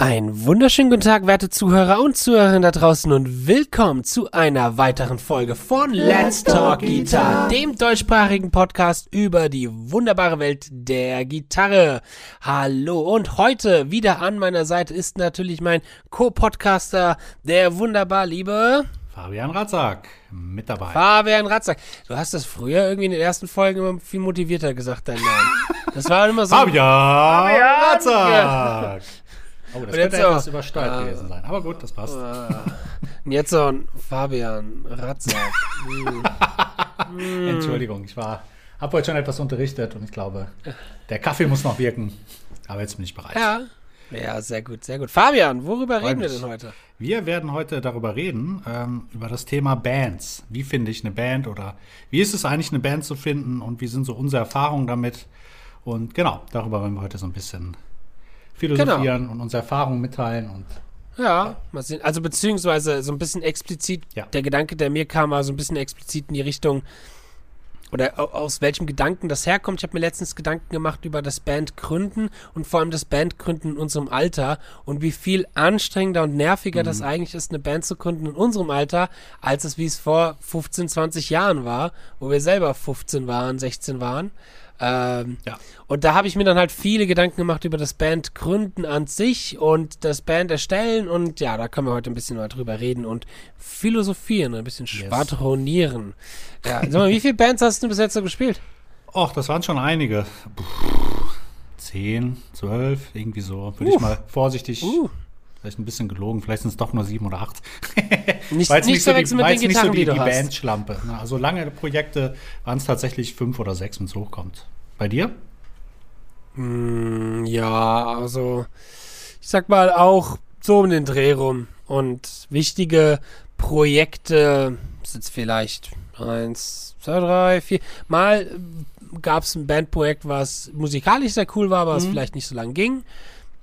Einen wunderschönen guten Tag, werte Zuhörer und Zuhörerinnen da draußen und willkommen zu einer weiteren Folge von Let's Talk Guitar, dem deutschsprachigen Podcast über die wunderbare Welt der Gitarre. Hallo und heute wieder an meiner Seite ist natürlich mein Co-Podcaster, der wunderbar liebe Fabian Ratzak mit dabei. Fabian Ratzak. Du hast das früher irgendwie in den ersten Folgen immer viel motivierter gesagt, dein Name. Das war immer so. Fabian, Fabian Ratzak. Oh, das könnte etwas so, übersteuert äh, gewesen sein. Aber gut, das passt. Äh, und jetzt so ein Fabian Ratzak. Entschuldigung, ich war, habe heute schon etwas unterrichtet und ich glaube, der Kaffee muss noch wirken. Aber jetzt bin ich bereit. Ja. Ja, sehr gut, sehr gut. Fabian, worüber reden wir denn heute? Wir werden heute darüber reden, ähm, über das Thema Bands. Wie finde ich eine Band oder wie ist es eigentlich, eine Band zu finden und wie sind so unsere Erfahrungen damit? Und genau, darüber wollen wir heute so ein bisschen philosophieren genau. und unsere Erfahrungen mitteilen und ja, mal sehen. Also beziehungsweise so ein bisschen explizit, ja. der Gedanke, der mir kam, war so ein bisschen explizit in die Richtung, oder aus welchem Gedanken das herkommt. Ich habe mir letztens Gedanken gemacht über das Bandgründen und vor allem das Bandgründen in unserem Alter und wie viel anstrengender und nerviger mhm. das eigentlich ist, eine Band zu gründen in unserem Alter, als es wie es vor 15, 20 Jahren war, wo wir selber 15 waren, 16 waren. Ähm, ja. Und da habe ich mir dann halt viele Gedanken gemacht über das Bandgründen an sich und das Band erstellen und ja, da können wir heute ein bisschen mal drüber reden und philosophieren, ein bisschen schwadronieren. Yes. Ja, sag mal, wie viele Bands hast du bis jetzt so gespielt? Och, das waren schon einige. Puh, zehn, zwölf, irgendwie so. Würde uh. ich mal vorsichtig. Uh. Vielleicht ein bisschen gelogen, vielleicht sind es doch nur sieben oder acht. nicht, nicht, nicht so die, mit den Gitarren, so die, die, die Bandschlampe. Also lange Projekte waren es tatsächlich fünf oder sechs, wenn es hochkommt. Bei dir? Mm, ja, also ich sag mal auch so um den Dreh rum. Und wichtige Projekte sind vielleicht eins, zwei, drei, vier. Mal gab es ein Bandprojekt, was musikalisch sehr cool war, aber was mhm. vielleicht nicht so lang ging.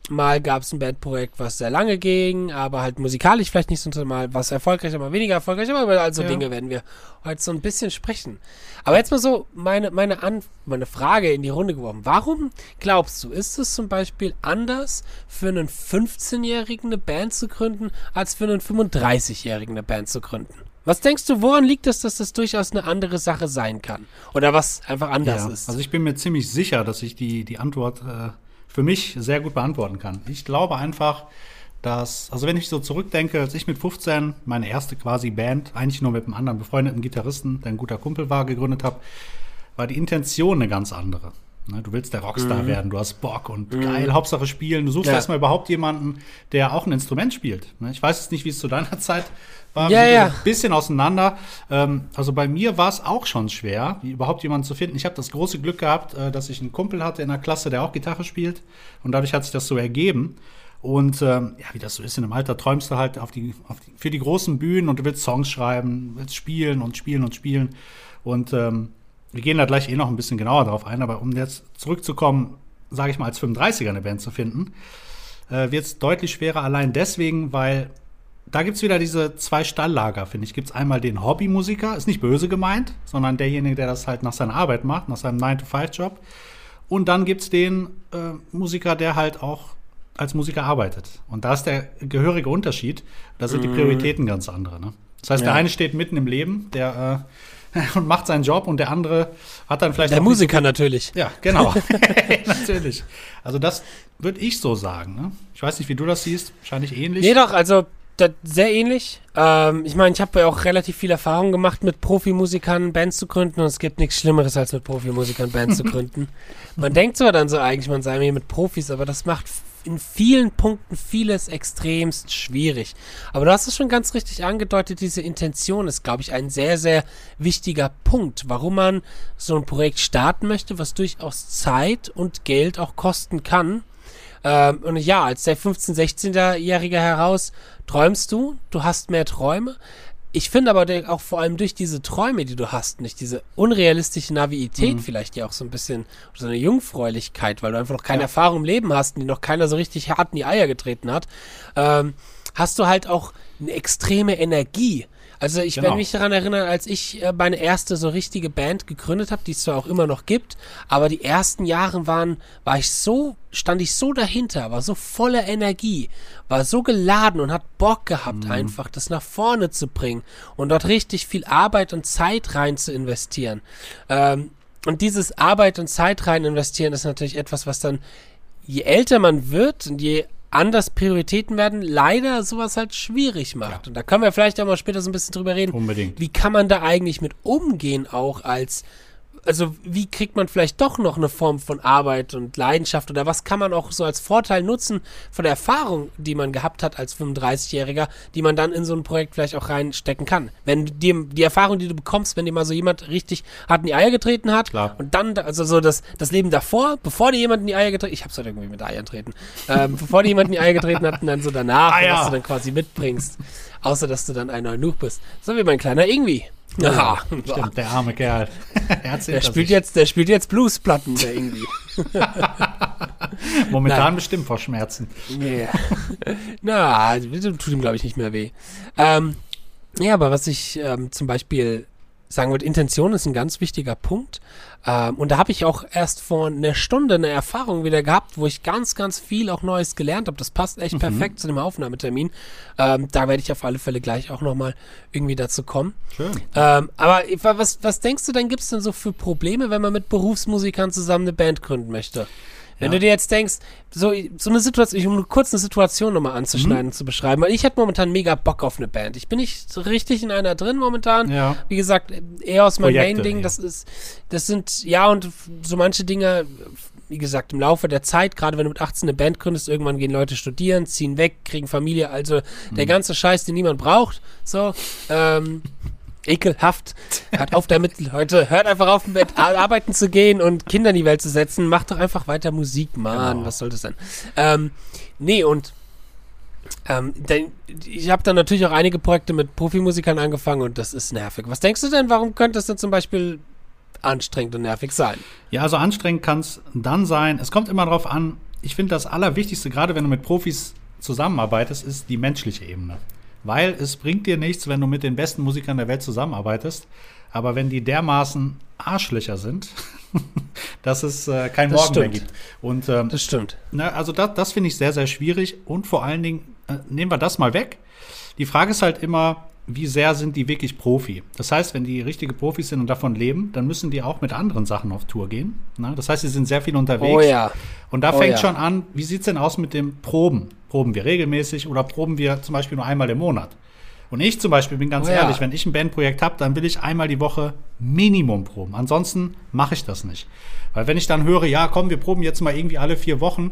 Mal gab es ein Bandprojekt, was sehr lange ging, aber halt musikalisch vielleicht nicht so mal was erfolgreich, mal weniger erfolgreich, aber über also ja. Dinge werden wir heute so ein bisschen sprechen. Aber jetzt mal so meine, meine, An meine Frage in die Runde geworfen. Warum glaubst du, ist es zum Beispiel anders für einen 15-Jährigen eine Band zu gründen, als für einen 35-Jährigen eine Band zu gründen? Was denkst du, woran liegt es, dass das durchaus eine andere Sache sein kann? Oder was einfach anders ja, ist? Also ich bin mir ziemlich sicher, dass ich die, die Antwort äh, für mich sehr gut beantworten kann. Ich glaube einfach, dass, also wenn ich so zurückdenke, als ich mit 15 meine erste quasi Band, eigentlich nur mit einem anderen befreundeten Gitarristen, der ein guter Kumpel war, gegründet habe, war die Intention eine ganz andere. Ne, du willst der Rockstar mhm. werden, du hast Bock und mhm. geil, Hauptsache spielen. Du suchst ja. erstmal überhaupt jemanden, der auch ein Instrument spielt. Ne, ich weiß jetzt nicht, wie es zu deiner Zeit war. Ja, ja. Ein bisschen auseinander. Ähm, also bei mir war es auch schon schwer, überhaupt jemanden zu finden. Ich habe das große Glück gehabt, äh, dass ich einen Kumpel hatte in der Klasse, der auch Gitarre spielt. Und dadurch hat sich das so ergeben. Und ähm, ja, wie das so ist in dem Alter, träumst du halt auf die, auf die, für die großen Bühnen und du willst Songs schreiben, willst spielen und spielen und spielen. Und ähm, wir gehen da gleich eh noch ein bisschen genauer drauf ein, aber um jetzt zurückzukommen, sage ich mal, als 35er eine Band zu finden, äh, wird es deutlich schwerer, allein deswegen, weil da gibt es wieder diese zwei Stalllager, finde ich. Gibt es einmal den Hobbymusiker, ist nicht böse gemeint, sondern derjenige, der das halt nach seiner Arbeit macht, nach seinem 9-to-5-Job. Und dann gibt es den äh, Musiker, der halt auch als Musiker arbeitet. Und da ist der gehörige Unterschied. Da sind die mhm. Prioritäten ganz andere. Ne? Das heißt, ja. der eine steht mitten im Leben, der äh, und macht seinen Job und der andere hat dann vielleicht. Der Musiker natürlich. Ja, genau. natürlich. Also das würde ich so sagen. Ne? Ich weiß nicht, wie du das siehst. Wahrscheinlich ähnlich. Nee, doch, also das sehr ähnlich. Ähm, ich meine, ich habe ja auch relativ viel Erfahrung gemacht, mit Profimusikern Bands zu gründen und es gibt nichts Schlimmeres, als mit Profimusikern Bands zu gründen. Man denkt zwar dann so eigentlich, man sei mir mit Profis, aber das macht in vielen Punkten vieles extremst schwierig. Aber du hast es schon ganz richtig angedeutet, diese Intention ist, glaube ich, ein sehr, sehr wichtiger Punkt, warum man so ein Projekt starten möchte, was durchaus Zeit und Geld auch kosten kann. Ähm, und ja, als der 15-, 16-Jährige heraus träumst du, du hast mehr Träume. Ich finde aber auch vor allem durch diese Träume, die du hast, nicht diese unrealistische Naivität mhm. vielleicht ja auch so ein bisschen, so eine Jungfräulichkeit, weil du einfach noch keine ja. Erfahrung im Leben hast und die noch keiner so richtig hart in die Eier getreten hat, ähm, hast du halt auch eine extreme Energie. Also ich Genau. werde mich daran erinnern, als ich äh, meine erste so richtige Band gegründet habe, die es zwar auch immer noch gibt, aber die ersten Jahre waren, war ich so, stand ich so dahinter, war so voller Energie, war so geladen und hat Bock gehabt einfach, das nach vorne zu bringen und dort richtig viel Arbeit und Zeit rein zu investieren. Ähm, und dieses Arbeit und Zeit rein investieren ist natürlich etwas, was dann, je älter man wird und je anders Prioritäten werden, leider sowas halt schwierig macht. Ja. Und da können wir vielleicht auch mal später so ein bisschen drüber reden. Unbedingt. Wie kann man da eigentlich mit umgehen, auch als, also wie kriegt man vielleicht doch noch eine Form von Arbeit und Leidenschaft oder was kann man auch so als Vorteil nutzen von der Erfahrung, die man gehabt hat als 35-Jähriger, die man dann in so ein Projekt vielleicht auch reinstecken kann. Wenn dir die Erfahrung, die du bekommst, wenn dir mal so jemand richtig hart in die Eier getreten hat Klar. und dann, da- also so das, das Leben davor, bevor dir jemand in die Eier getreten, ich hab's halt irgendwie mit Eiern treten, ähm, bevor dir jemand in die Eier getreten hat und dann so danach, Eier. was du dann quasi mitbringst. Außer, dass du dann ein Eunuch bist. So wie mein kleiner Ingwi. Ja, Stimmt, der arme Kerl. er der spielt jetzt, der spielt jetzt Bluesplatten, der Ingwi. Momentan Nein. bestimmt vor Schmerzen. Yeah. Na, tut ihm, glaube ich, nicht mehr weh. Ähm, ja, aber was ich ähm, zum Beispiel sagen würde, Intention ist ein ganz wichtiger Punkt. Ähm, und da habe ich auch erst vor einer Stunde eine Erfahrung wieder gehabt, wo ich ganz, ganz viel auch Neues gelernt habe. Das passt echt perfekt zu dem Aufnahmetermin. Ähm, da werde ich auf alle Fälle gleich auch nochmal irgendwie dazu kommen. Schön. Ähm, aber was, was denkst du denn, gibt es denn so für Probleme, wenn man mit Berufsmusikern zusammen eine Band gründen möchte? Wenn Ja. du dir jetzt denkst, so, so eine Situation, um kurz eine Situation nochmal anzuschneiden und zu beschreiben, weil ich hätte momentan mega Bock auf eine Band. Ich bin nicht so richtig in einer drin momentan. Ja. Wie gesagt, eher aus meinem Main-Ding. ja. Das ist, das sind, ja, und so manche Dinge, wie gesagt, im Laufe der Zeit, gerade wenn du mit 18 eine Band gründest, irgendwann gehen Leute studieren, ziehen weg, kriegen Familie, also der Mhm. ganze Scheiß, den niemand braucht. So, ähm, ekelhaft. Hört auf damit, Leute. Hört einfach auf, mit ar- arbeiten zu gehen und Kinder in die Welt zu setzen. Macht doch einfach weiter Musik, Mann. Genau. Was soll das denn? Ähm, nee, und ähm, denn, ich habe dann natürlich auch einige Projekte mit Profimusikern angefangen und das ist nervig. Was denkst du denn, warum könnte es denn zum Beispiel anstrengend und nervig sein? Ja, also anstrengend kann es dann sein. Es kommt immer darauf an. Ich finde, das Allerwichtigste, gerade wenn du mit Profis zusammenarbeitest, ist die menschliche Ebene. Weil es bringt dir nichts, wenn du mit den besten Musikern der Welt zusammenarbeitest. Aber wenn die dermaßen Arschlöcher sind, dass es äh, kein Das Morgen mehr stimmt. gibt. Und ähm, Das stimmt. Na, also das, das finde ich sehr, sehr schwierig. Und vor allen Dingen, äh, nehmen wir das mal weg. Die Frage ist halt immer, wie sehr sind die wirklich Profi? Das heißt, wenn die richtige Profis sind und davon leben, dann müssen die auch mit anderen Sachen auf Tour gehen. Na, das heißt, sie sind sehr viel unterwegs. Oh ja. Und da Oh fängt ja. schon an, wie sieht's denn aus mit dem Proben? Proben wir regelmäßig oder proben wir zum Beispiel nur einmal im Monat? Und ich zum Beispiel bin ganz Oh ja. ehrlich, wenn ich ein Bandprojekt habe, dann will ich einmal die Woche Minimum proben. Ansonsten mache ich das nicht. Weil wenn ich dann höre, ja, komm, wir proben jetzt mal irgendwie alle vier Wochen,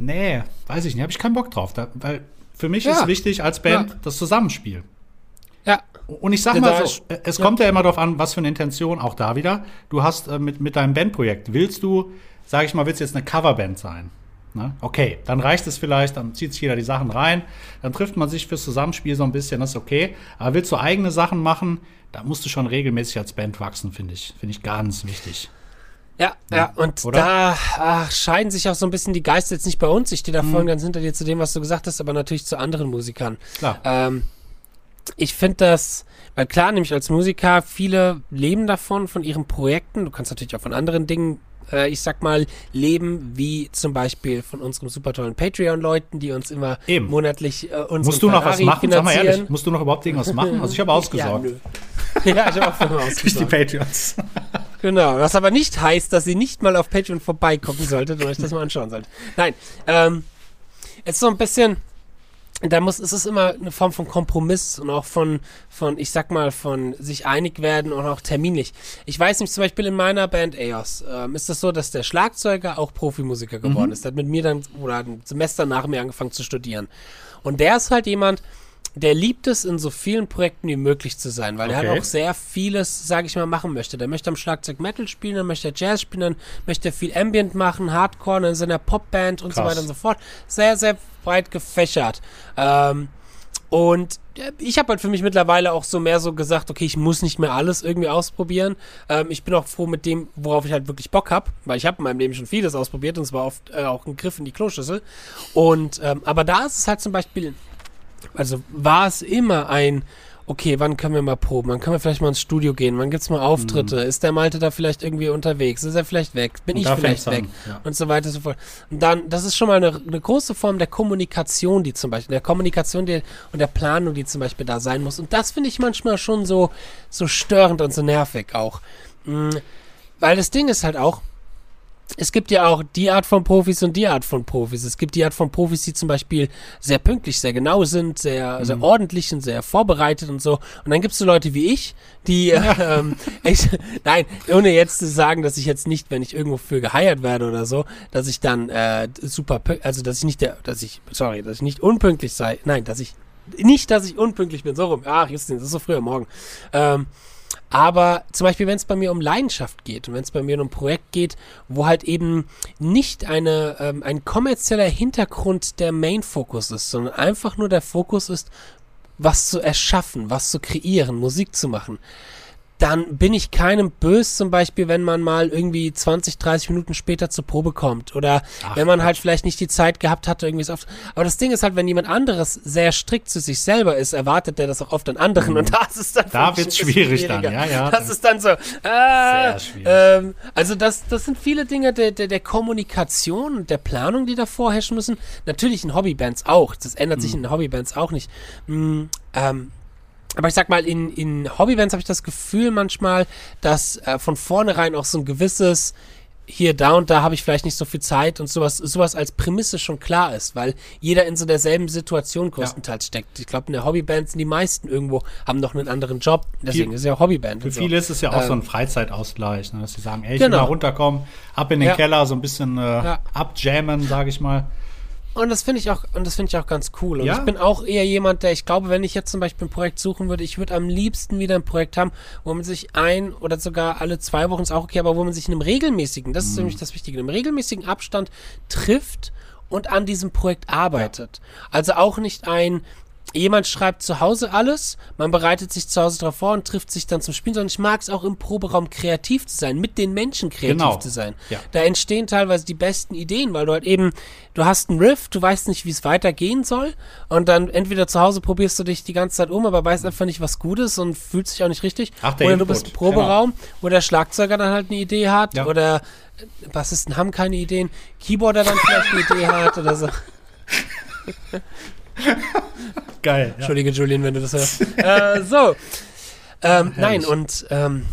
nee, weiß ich nicht, habe ich keinen Bock drauf. Da, weil für mich Ja. ist wichtig als Band Ja. das Zusammenspiel. Ja. Und ich sag Ja, mal so, äh, es ja. kommt ja immer darauf an, was für eine Intention, auch da wieder. Du hast äh, mit, mit deinem Bandprojekt, willst du, sag ich mal, willst du jetzt eine Coverband sein? Ne? Okay, dann reicht es vielleicht, dann zieht sich jeder die Sachen rein, dann trifft man sich fürs Zusammenspiel so ein bisschen, das ist okay. Aber willst du eigene Sachen machen, da musst du schon regelmäßig als Band wachsen, finde ich. Finde ich ganz wichtig. Ja, ja, und oder? da ach, scheiden sich auch so ein bisschen die Geister jetzt nicht bei uns. Ich stehe da Mhm. voll und ganz hinter dir zu dem, was du gesagt hast, aber natürlich zu anderen Musikern. Klar. Ähm, ich finde das, weil klar, nämlich als Musiker, viele leben davon, von ihren Projekten. Du kannst natürlich auch von anderen Dingen, äh, ich sag mal, leben, wie zum Beispiel von unserem super tollen Patreon-Leuten, die uns immer Eben. monatlich äh, unseren Musst du noch was Ferrari machen? Sag mal ehrlich, musst du noch überhaupt irgendwas machen? Also ich habe ausgesorgt. Ja, ja, ich habe auch für immer Durch die ausgesorgt. Patreons. Genau, was aber nicht heißt, dass ihr nicht mal auf Patreon vorbeigucken solltet und euch das mal anschauen sollt. Nein, ähm, es ist so ein bisschen, da muss, es ist immer eine Form von Kompromiss und auch von, von, ich sag mal, von sich einig werden und auch terminlich. Ich weiß nicht, zum Beispiel in meiner Band EOS ähm, ist es das so, dass der Schlagzeuger auch Profimusiker geworden ist. Der hat mit mir dann, oder hat ein Semester nach mir angefangen zu studieren. Und der ist halt jemand, der liebt es, in so vielen Projekten wie möglich zu sein, weil er Okay. hat auch sehr vieles, sage ich mal, machen möchte. Der möchte am Schlagzeug Metal spielen, dann möchte er Jazz spielen, dann möchte er viel Ambient machen, Hardcore, dann in seiner Popband und so Krass. weiter und so fort. Sehr, sehr breit gefächert. Ähm, und äh, ich habe halt für mich mittlerweile auch so mehr so gesagt, okay, ich muss nicht mehr alles irgendwie ausprobieren. Ähm, ich bin auch froh mit dem, worauf ich halt wirklich Bock habe, weil ich habe in meinem Leben schon vieles ausprobiert und es war oft äh, auch ein Griff in die Kloschüssel. Und ähm, aber da ist es halt zum Beispiel, also war es immer ein okay, wann können wir mal proben? Wann können wir vielleicht mal ins Studio gehen? Wann gibt's mal Auftritte? Mhm. Ist der Malte da vielleicht irgendwie unterwegs? Ist er vielleicht weg? Bin und ich vielleicht weg? ja. Und so weiter und so fort. Und dann, das ist schon mal eine, eine große Form der Kommunikation, die zum Beispiel, der Kommunikation die, und der Planung, die zum Beispiel da sein muss. Und das finde ich manchmal schon so, so störend und so nervig auch. Mhm. Weil das Ding ist halt auch, es gibt ja auch die Art von Profis und die Art von Profis. Es gibt die Art von Profis, die zum Beispiel sehr pünktlich, sehr genau sind, sehr, mhm. sehr ordentlich und sehr vorbereitet und so. Und dann gibt es so Leute wie ich, die, ähm, ich, nein, ohne jetzt zu sagen, dass ich jetzt nicht, wenn ich irgendwo für geheiert werde oder so, dass ich dann äh, super, also dass ich nicht der, dass ich, sorry, dass ich nicht unpünktlich sei. Nein, dass ich nicht, dass ich unpünktlich bin. So rum. Ach, Justin, das ist so früh am Morgen. Ähm, aber zum Beispiel, wenn es bei mir um Leidenschaft geht und wenn es bei mir um ein Projekt geht, wo halt eben nicht eine, ähm, ein kommerzieller Hintergrund der Main-Fokus ist, sondern einfach nur der Fokus ist, was zu erschaffen, was zu kreieren, Musik zu machen, dann bin ich keinem böse zum Beispiel, wenn man mal irgendwie 20, 30 Minuten später zur Probe kommt oder Ach, wenn man halt vielleicht nicht die Zeit gehabt hatte, irgendwie so oft. Aber das Ding ist halt, wenn jemand anderes sehr strikt zu sich selber ist, erwartet der das auch oft an anderen mhm. und da ist es dann Da wird es schwierig dann, ja, ja. Das ist dann so, äh, sehr schwierig. Ähm, also das, das sind viele Dinge der, der, der Kommunikation und der Planung, die da vorherrschen müssen. Natürlich in Hobbybands auch. Das ändert mhm. sich in Hobbybands auch nicht. Mhm, ähm, aber ich sag mal, in, in Hobby-Events habe ich das Gefühl manchmal, dass äh, von vornherein auch so ein gewisses hier, da und da habe ich vielleicht nicht so viel Zeit und sowas, sowas als Prämisse schon klar ist, weil jeder in so derselben Situation größtenteils ja. steckt. Ich glaube, in der Hobbyband sind die meisten irgendwo, haben noch einen anderen Job, deswegen Viel, ist ja Hobbyband. Für viele ist es ja auch ähm, so ein ähm, Freizeitausgleich, ne, dass sie sagen, ey, ich genau. will mal runterkommen, ab in den ja. Keller, so ein bisschen äh, ja. abjammen, sage ich mal. Und das finde ich auch, und das finde ich auch ganz cool. Und ja? ich bin auch eher jemand, der, ich glaube, wenn ich jetzt zum Beispiel ein Projekt suchen würde, ich würde am liebsten wieder ein Projekt haben, wo man sich ein oder sogar alle zwei Wochen ist auch okay, aber wo man sich in einem regelmäßigen, das ist mhm. nämlich das Wichtige, in einem regelmäßigen Abstand trifft und an diesem Projekt arbeitet. Ja. Also auch nicht ein, jemand schreibt zu Hause alles, man bereitet sich zu Hause darauf vor und trifft sich dann zum Spielen, sondern ich mag es auch im Proberaum kreativ zu sein, mit den Menschen kreativ genau. zu sein. Ja. Da entstehen teilweise die besten Ideen, weil du halt eben, du hast einen Riff, du weißt nicht, wie es weitergehen soll und dann entweder zu Hause probierst du dich die ganze Zeit um, aber weißt einfach nicht, was gut ist und fühlst dich auch nicht richtig. Ach, der oder Input. du bist im Proberaum, genau. wo der Schlagzeuger dann halt eine Idee hat ja. oder Bassisten haben keine Ideen, Keyboarder dann vielleicht eine Idee hat oder so. Geil. Ja. Entschuldige, Julian, wenn du das hörst. äh, so. Ähm, nein, und ähm,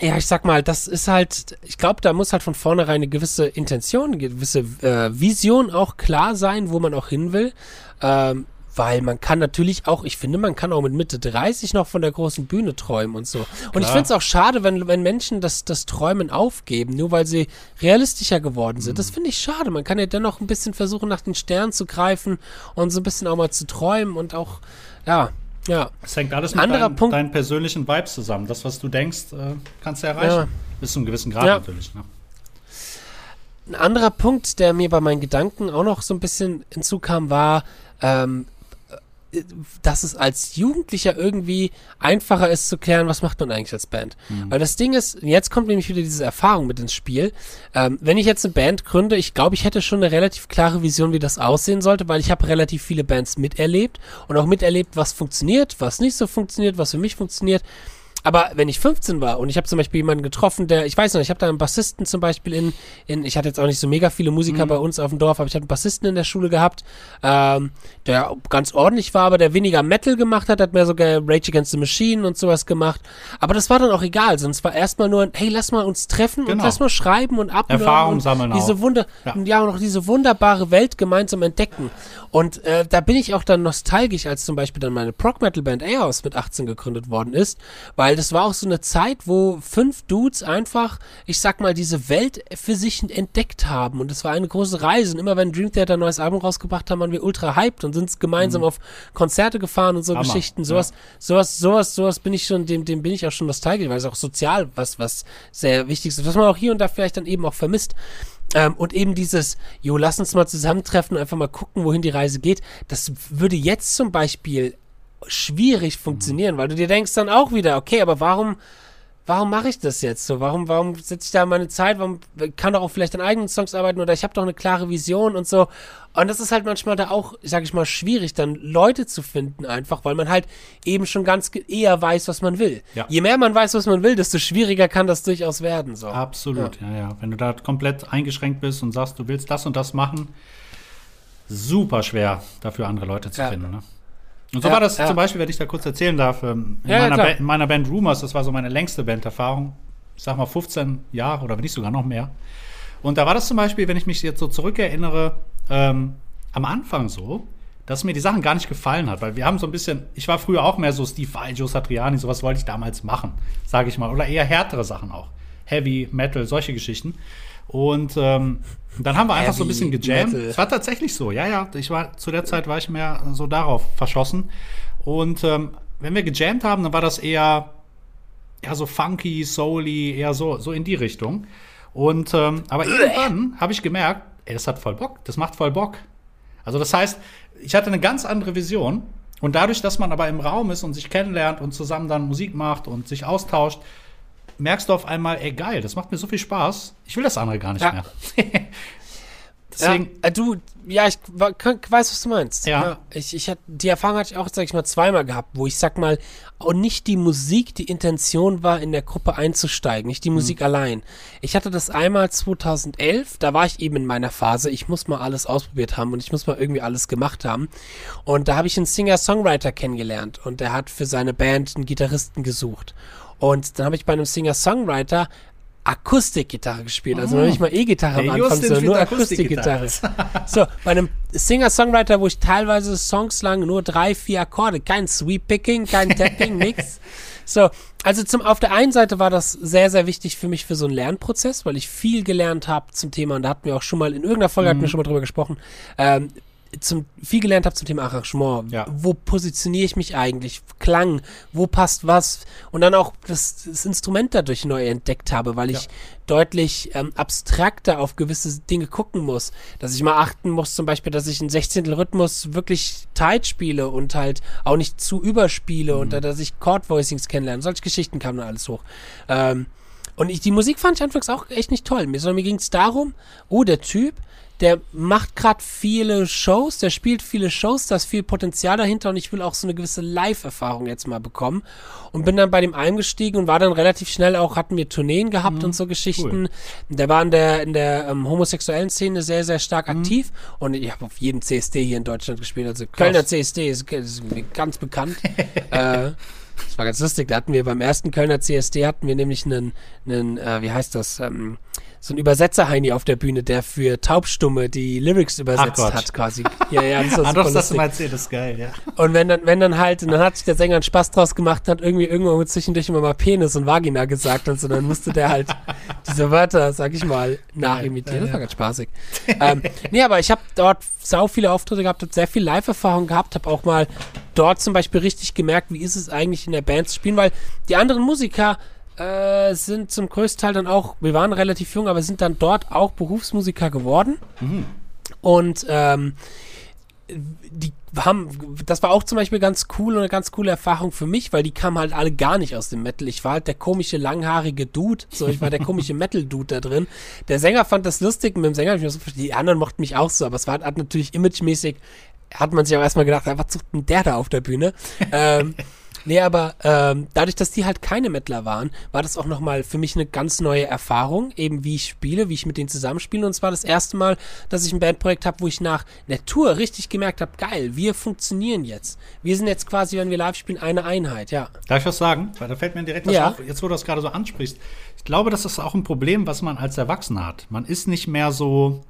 ja, ich sag mal, das ist halt, ich glaube, da muss halt von vornherein eine gewisse Intention, eine gewisse äh, Vision auch klar sein, wo man auch hin will. Ähm, weil man kann natürlich auch, ich finde, man kann auch mit Mitte 30 noch von der großen Bühne träumen und so. Und Klar. ich finde es auch schade, wenn, wenn Menschen das, das Träumen aufgeben, nur weil sie realistischer geworden sind. Mhm. Das finde ich schade. Man kann ja dennoch ein bisschen versuchen, nach den Sternen zu greifen und so ein bisschen auch mal zu träumen und auch, ja, ja. Es hängt alles mit dein, deinen persönlichen Vibes zusammen. Das, was du denkst, äh, kannst du erreichen. Ja. Bis zu einem gewissen Grad ja. natürlich. Ne? Ein anderer Punkt, der mir bei meinen Gedanken auch noch so ein bisschen hinzukam, war, ähm, dass es als Jugendlicher irgendwie einfacher ist zu klären, was macht man eigentlich als Band. Mhm. Weil das Ding ist, jetzt kommt nämlich wieder diese Erfahrung mit ins Spiel. Ähm, wenn ich jetzt eine Band gründe, ich glaube, ich hätte schon eine relativ klare Vision, wie das aussehen sollte, weil ich habe relativ viele Bands miterlebt und auch miterlebt, was funktioniert, was nicht so funktioniert, was für mich funktioniert. Aber wenn ich 15 war und ich habe zum Beispiel jemanden getroffen, der, ich weiß noch, ich habe da einen Bassisten zum Beispiel in, in, ich hatte jetzt auch nicht so mega viele Musiker mhm. bei uns auf dem Dorf, aber ich habe einen Bassisten in der Schule gehabt, ähm, der ganz ordentlich war, aber der weniger Metal gemacht hat, hat mehr sogar Rage Against the Machine und sowas gemacht. Aber das war dann auch egal, sonst war erstmal nur ein, hey, lass mal uns treffen genau. und lass mal schreiben und abhören Erfahrung und sammeln diese auch. Wunder, ja. ja, und auch diese wunderbare Welt gemeinsam entdecken. Und äh, da bin ich auch dann nostalgisch, als zum Beispiel dann meine Prog Metal Band Aeos mit 18 gegründet worden ist, weil das war auch so eine Zeit, wo fünf Dudes einfach, ich sag mal, diese Welt für sich entdeckt haben. Und es war eine große Reise. Und immer wenn Dream Theater ein neues Album rausgebracht haben, waren wir ultra hyped und sind gemeinsam mhm. auf Konzerte gefahren und so Hammer. Geschichten. Sowas, ja. sowas, sowas, sowas bin ich schon, dem, dem bin ich auch schon nostalgisch, weil es auch sozial was, was sehr wichtig ist, was man auch hier und da vielleicht dann eben auch vermisst. Ähm, und eben dieses, jo, lass uns mal zusammentreffen und einfach mal gucken, wohin die Reise geht. Das würde jetzt zum Beispiel schwierig funktionieren, weil du dir denkst dann auch wieder, okay, aber warum warum mache ich das jetzt so? Warum, warum setze ich da meine Zeit? Warum kann doch auch vielleicht an eigenen Songs arbeiten oder ich habe doch eine klare Vision und so. Und das ist halt manchmal da auch, sag ich mal, schwierig, dann Leute zu finden einfach, weil man halt eben schon ganz eher weiß, was man will. Ja. Je mehr man weiß, was man will, desto schwieriger kann das durchaus werden. So. Absolut, ja. ja, ja. Wenn du da komplett eingeschränkt bist und sagst, du willst das und das machen, super schwer, dafür andere Leute zu Ja. finden. Ne? Und so Ja, war das ja. zum Beispiel, wenn ich da kurz erzählen darf, ähm, in, Ja, meiner, in meiner Band Rumors, das war so meine längste Banderfahrung, ich sag mal 15 Jahre oder wenn nicht sogar noch mehr. Und da war das zum Beispiel, wenn ich mich jetzt so zurückerinnere, ähm, am Anfang so, dass mir die Sachen gar nicht gefallen hat, weil wir haben so ein bisschen, ich war früher auch mehr so Steve Vai, Joe Satriani, sowas wollte ich damals machen, sage ich mal, oder eher härtere Sachen auch. Heavy, Metal, solche Geschichten. Und ähm, dann haben wir einfach so ein bisschen Heavy gejammt. Metal. Es war tatsächlich so, ja, ja. Ich war, zu der Zeit war ich mehr so darauf verschossen. Und ähm, wenn wir gejammt haben, dann war das eher, eher so funky, souly, eher so, so in die Richtung. Und ähm, aber irgendwann habe ich gemerkt, ey, das hat voll Bock, das macht voll Bock. Also das heißt, ich hatte eine ganz andere Vision. Und dadurch, dass man aber im Raum ist und sich kennenlernt und zusammen dann Musik macht und sich austauscht, merkst du auf einmal, ey geil, das macht mir so viel Spaß. Ich will das andere gar nicht Ja. mehr. Deswegen, ja, äh, du, ja, ich weiß, was du meinst. Ja. ich, ich hatte, die Erfahrung hatte ich auch, sag ich mal, zweimal gehabt, wo ich sag mal, auch nicht die Musik die Intention war, in der Gruppe einzusteigen, nicht die Musik allein. Ich hatte das einmal 2011, da war ich eben in meiner Phase, ich muss mal alles ausprobiert haben und ich muss mal irgendwie alles gemacht haben. Und da habe ich einen Singer-Songwriter kennengelernt und der hat für seine Band einen Gitarristen gesucht. Und dann habe ich bei einem Singer-Songwriter Akustikgitarre gespielt, also noch nicht mal E-Gitarre am Anfang, sondern nur Akustikgitarre. Akustikgitarre. So, bei einem Singer-Songwriter, wo ich teilweise Songs lang nur drei, vier Akkorde, kein Sweep-Picking, kein Tapping, nix. So, also zum, auf der einen Seite war das sehr, sehr wichtig für mich für so einen Lernprozess, weil ich viel gelernt habe zum Thema, und da hatten wir auch schon mal, in irgendeiner Folge hatten wir schon mal drüber gesprochen, ähm, zum, viel gelernt habe zum Thema Arrangement. Ja. Wo positioniere ich mich eigentlich? Klang, wo passt was? Und dann auch das, das Instrument dadurch neu entdeckt habe, weil ich Ja. deutlich ähm, abstrakter auf gewisse Dinge gucken muss. Dass ich mal achten muss, zum Beispiel, dass ich einen Sechzehntel Rhythmus wirklich tight spiele und halt auch nicht zu überspiele und da, dass ich Chord-Voicings kennenlerne. Solche Geschichten kamen dann alles hoch. Ähm, und ich, die Musik fand ich anfangs auch echt nicht toll. Mir, sondern mir ging es darum, oh, der Typ, der macht gerade viele Shows, der spielt viele Shows, da ist viel Potenzial dahinter und ich will auch so eine gewisse Live-Erfahrung jetzt mal bekommen. Und bin dann bei dem eingestiegen und war dann relativ schnell auch, hatten wir Tourneen gehabt und so Geschichten. Der war in der, in der ähm, homosexuellen Szene sehr, sehr stark aktiv und ich habe auf jedem CSD hier in Deutschland gespielt. Also Kölner CSD ist, ist mir ganz bekannt. äh, das war ganz lustig. Da hatten wir beim ersten Kölner CSD hatten wir nämlich einen, einen äh, wie heißt das, ähm, so ein Übersetzer-Heini auf der Bühne, der für Taubstumme die Lyrics übersetzt hat, quasi. Ja, ja, das war ah, doch, das mal erzählt, das ist geil, ja. Und wenn dann, wenn dann halt, und dann hat sich der Sänger einen Spaß draus gemacht und hat irgendwie irgendwo zwischendurch immer mal Penis und Vagina gesagt und so, dann musste der halt diese Wörter, sag ich mal, nachimitieren. Das war ganz spaßig. ähm, nee, aber ich habe dort sau viele Auftritte gehabt, habe sehr viel Live-Erfahrung gehabt, habe auch mal dort zum Beispiel richtig gemerkt, wie ist es eigentlich in der Band zu spielen, weil die anderen Musiker äh, sind zum größten Teil dann auch, wir waren relativ jung, aber sind dann dort auch Berufsmusiker geworden. Und ähm, die haben, das war auch zum Beispiel ganz cool und eine ganz coole Erfahrung für mich, weil die kamen halt alle gar nicht aus dem Metal. Ich war halt der komische, langhaarige Dude. So, ich war der komische Metal-Dude da drin. Der Sänger fand das lustig, mit dem Sänger ich mir so die anderen mochten mich auch so, aber es war halt, hat natürlich imagemäßig, hat man sich auch erstmal gedacht, was sucht denn der da auf der Bühne? ähm, Nee, aber ähm, dadurch, dass die halt keine Mettler waren, war das auch nochmal für mich eine ganz neue Erfahrung, eben wie ich spiele, wie ich mit denen zusammenspiele. Und es war das erste Mal, dass ich ein Bandprojekt habe, wo ich nach einer Tour richtig gemerkt habe, geil, wir funktionieren jetzt. Wir sind jetzt quasi, wenn wir live spielen, eine Einheit, ja. Darf ich was sagen? Weil da fällt mir direkt was Ja. auf, jetzt wo du das gerade so ansprichst. Ich glaube, das ist auch ein Problem, was man als Erwachsener hat. Man ist nicht mehr so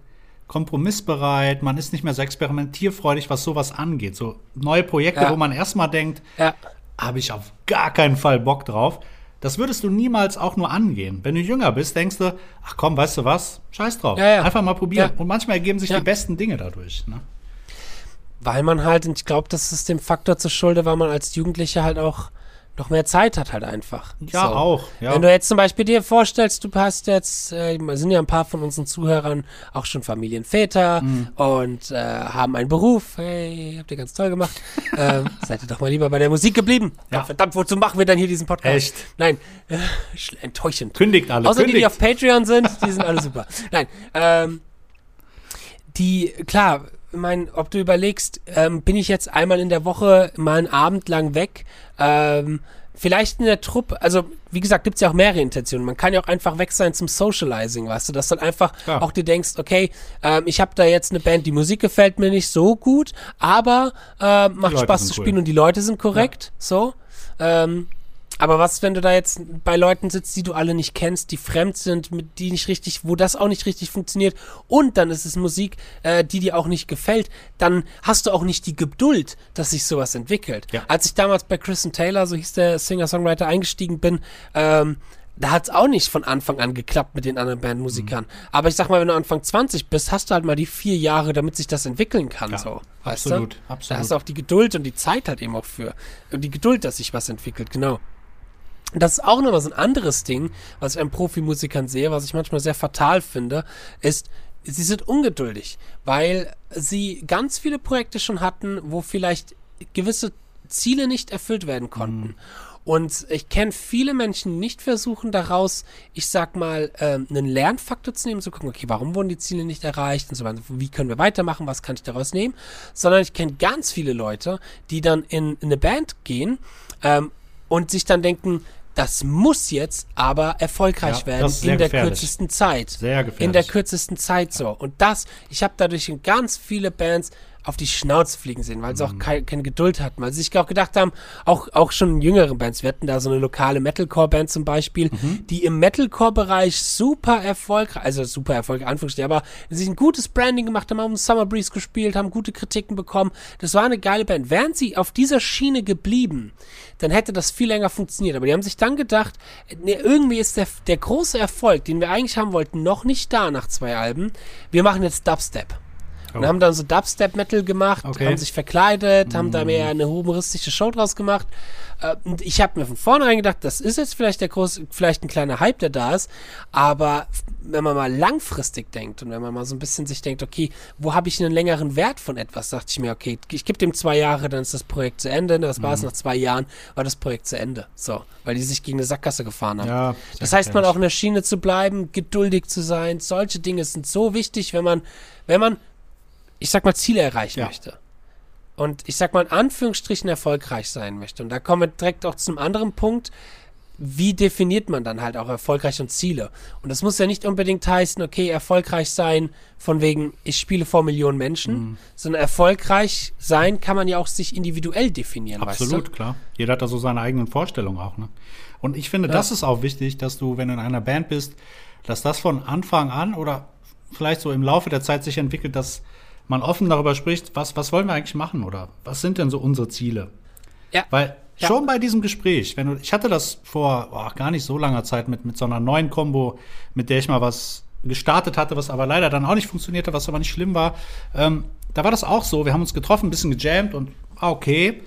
kompromissbereit, man ist nicht mehr so experimentierfreudig, was sowas angeht. So neue Projekte, Ja. wo man erstmal denkt, Ja, habe ich auf gar keinen Fall Bock drauf. Das würdest du niemals auch nur angehen. Wenn du jünger bist, denkst du, ach komm, weißt du was? Scheiß drauf. Ja, ja. Einfach mal probieren. Ja. Und manchmal ergeben sich die besten Dinge dadurch. Ne? weil man halt, und ich glaube, das ist dem Faktor zur Schulde, weil man als Jugendlicher halt auch noch mehr Zeit hat halt einfach. Ja, So. auch. Ja. Wenn du jetzt zum Beispiel dir vorstellst, du hast jetzt, äh, sind ja ein paar von unseren Zuhörern auch schon Familienväter Mhm. und äh, haben einen Beruf. Hey, habt ihr ganz toll gemacht. ähm, seid ihr doch mal lieber bei der Musik geblieben. Ja. Verdammt, wozu machen wir dann hier diesen Podcast? Echt? Nein, äh, enttäuschend. Kündigt alle. Außer die, die kündigt. auf Patreon sind, die sind alle super. Nein, ähm, die, klar, ich mein, ob du überlegst, ähm, bin ich jetzt einmal in der Woche mal einen Abend lang weg, ähm, vielleicht in der Truppe, also wie gesagt, gibt's ja auch mehrere Intentionen. Man kann ja auch einfach weg sein zum Socializing, weißt du, dass du dann einfach Klar. auch dir denkst, okay, ähm, ich habe da jetzt eine Band, die Musik gefällt mir nicht so gut, aber äh, macht Spaß zu cool. spielen und die Leute sind korrekt, so. Ähm, aber was, wenn du da jetzt bei Leuten sitzt, die du alle nicht kennst, die fremd sind, mit die nicht richtig, wo das auch nicht richtig funktioniert und dann ist es Musik, äh, die dir auch nicht gefällt, dann hast du auch nicht die Geduld, dass sich sowas entwickelt. Ja. Als ich damals bei Kristen Taylor, so hieß der Singer-Songwriter, eingestiegen bin, ähm, da hat's auch nicht von Anfang an geklappt mit den anderen Bandmusikern. Mhm. Aber ich sag mal, wenn du Anfang 20 bist, hast du halt mal die vier Jahre, damit sich das entwickeln kann. Ja, so, weißt absolut, du? absolut. Da hast du auch die Geduld und die Zeit halt eben auch für. Und die Geduld, dass sich was entwickelt, genau. Das ist auch nochmal so ein anderes Ding, was ich an Profimusikern sehe, was ich manchmal sehr fatal finde, ist, sie sind ungeduldig, weil sie ganz viele Projekte schon hatten, wo vielleicht gewisse Ziele nicht erfüllt werden konnten. Und ich kenne viele Menschen, die nicht versuchen daraus, ich sag mal, ähm, einen Lernfaktor zu nehmen, zu gucken, okay, warum wurden die Ziele nicht erreicht und so weiter, wie können wir weitermachen, was kann ich daraus nehmen, sondern ich kenne ganz viele Leute, die dann in, in eine Band gehen ähm, und sich dann denken, das muss jetzt aber erfolgreich Ja, werden in der gefährlich. kürzesten Zeit. Sehr gefährlich. In der kürzesten Zeit so. Und das, ich habe dadurch in ganz viele Bands auf die Schnauze fliegen sehen, weil sie Mhm. auch kei- keine Geduld hatten, weil sie sich auch gedacht haben, auch, auch schon in jüngeren Bands, wir hatten da so eine lokale Metalcore-Band zum Beispiel, Mhm. die im Metalcore-Bereich super erfolgreich, also super erfolgreich, Anführungsstrichen, aber sich ein gutes Branding gemacht haben, haben Summer Breeze gespielt, haben gute Kritiken bekommen. Das war eine geile Band. Wären sie auf dieser Schiene geblieben, dann hätte das viel länger funktioniert. Aber die haben sich dann gedacht, nee, irgendwie ist der, der große Erfolg, den wir eigentlich haben wollten, noch nicht da nach zwei Alben. Wir machen jetzt Dubstep. Und haben dann so Dubstep-Metal gemacht, Okay. haben sich verkleidet, haben da mehr eine humoristische Show draus gemacht. Äh, Und ich habe mir von vornherein gedacht, das ist jetzt vielleicht der große, vielleicht ein kleiner Hype, der da ist. Aber wenn man mal langfristig denkt und wenn man mal so ein bisschen sich denkt, okay, wo habe ich einen längeren Wert von etwas, dachte ich mir, okay, ich gebe dem zwei Jahre, dann ist das Projekt zu Ende. Das war es nach zwei Jahren, war das Projekt zu Ende. So, weil die sich gegen eine Sackgasse gefahren haben. Ja, Das heißt, man auch in der Schiene zu bleiben, geduldig zu sein. Solche Dinge sind so wichtig, wenn man, wenn man, ich sag mal, Ziele erreichen Ja. möchte. Und ich sag mal, in Anführungsstrichen erfolgreich sein möchte. Und da kommen wir direkt auch zum anderen Punkt. Wie definiert man dann halt auch erfolgreich und Ziele? Und das muss ja nicht unbedingt heißen, okay, erfolgreich sein von wegen, ich spiele vor Millionen Menschen, Mhm. sondern erfolgreich sein kann man ja auch sich individuell definieren, Absolut, weißt klar. Jeder hat da so seine eigenen Vorstellungen auch. Ne? Und ich finde, das ist auch wichtig, dass du, wenn du in einer Band bist, dass das von Anfang an oder vielleicht so im Laufe der Zeit sich entwickelt, dass man offen darüber spricht, was, was wollen wir eigentlich machen oder was sind denn so unsere Ziele? Ja. Weil Ja. schon bei diesem Gespräch, wenn du, ich hatte das vor oh, gar nicht so langer Zeit mit, mit so einer neuen Combo, mit der ich mal was gestartet hatte, was aber leider dann auch nicht funktionierte, was aber nicht schlimm war. Ähm, da war das auch so. Wir haben uns getroffen, ein bisschen gejammt und ah, okay.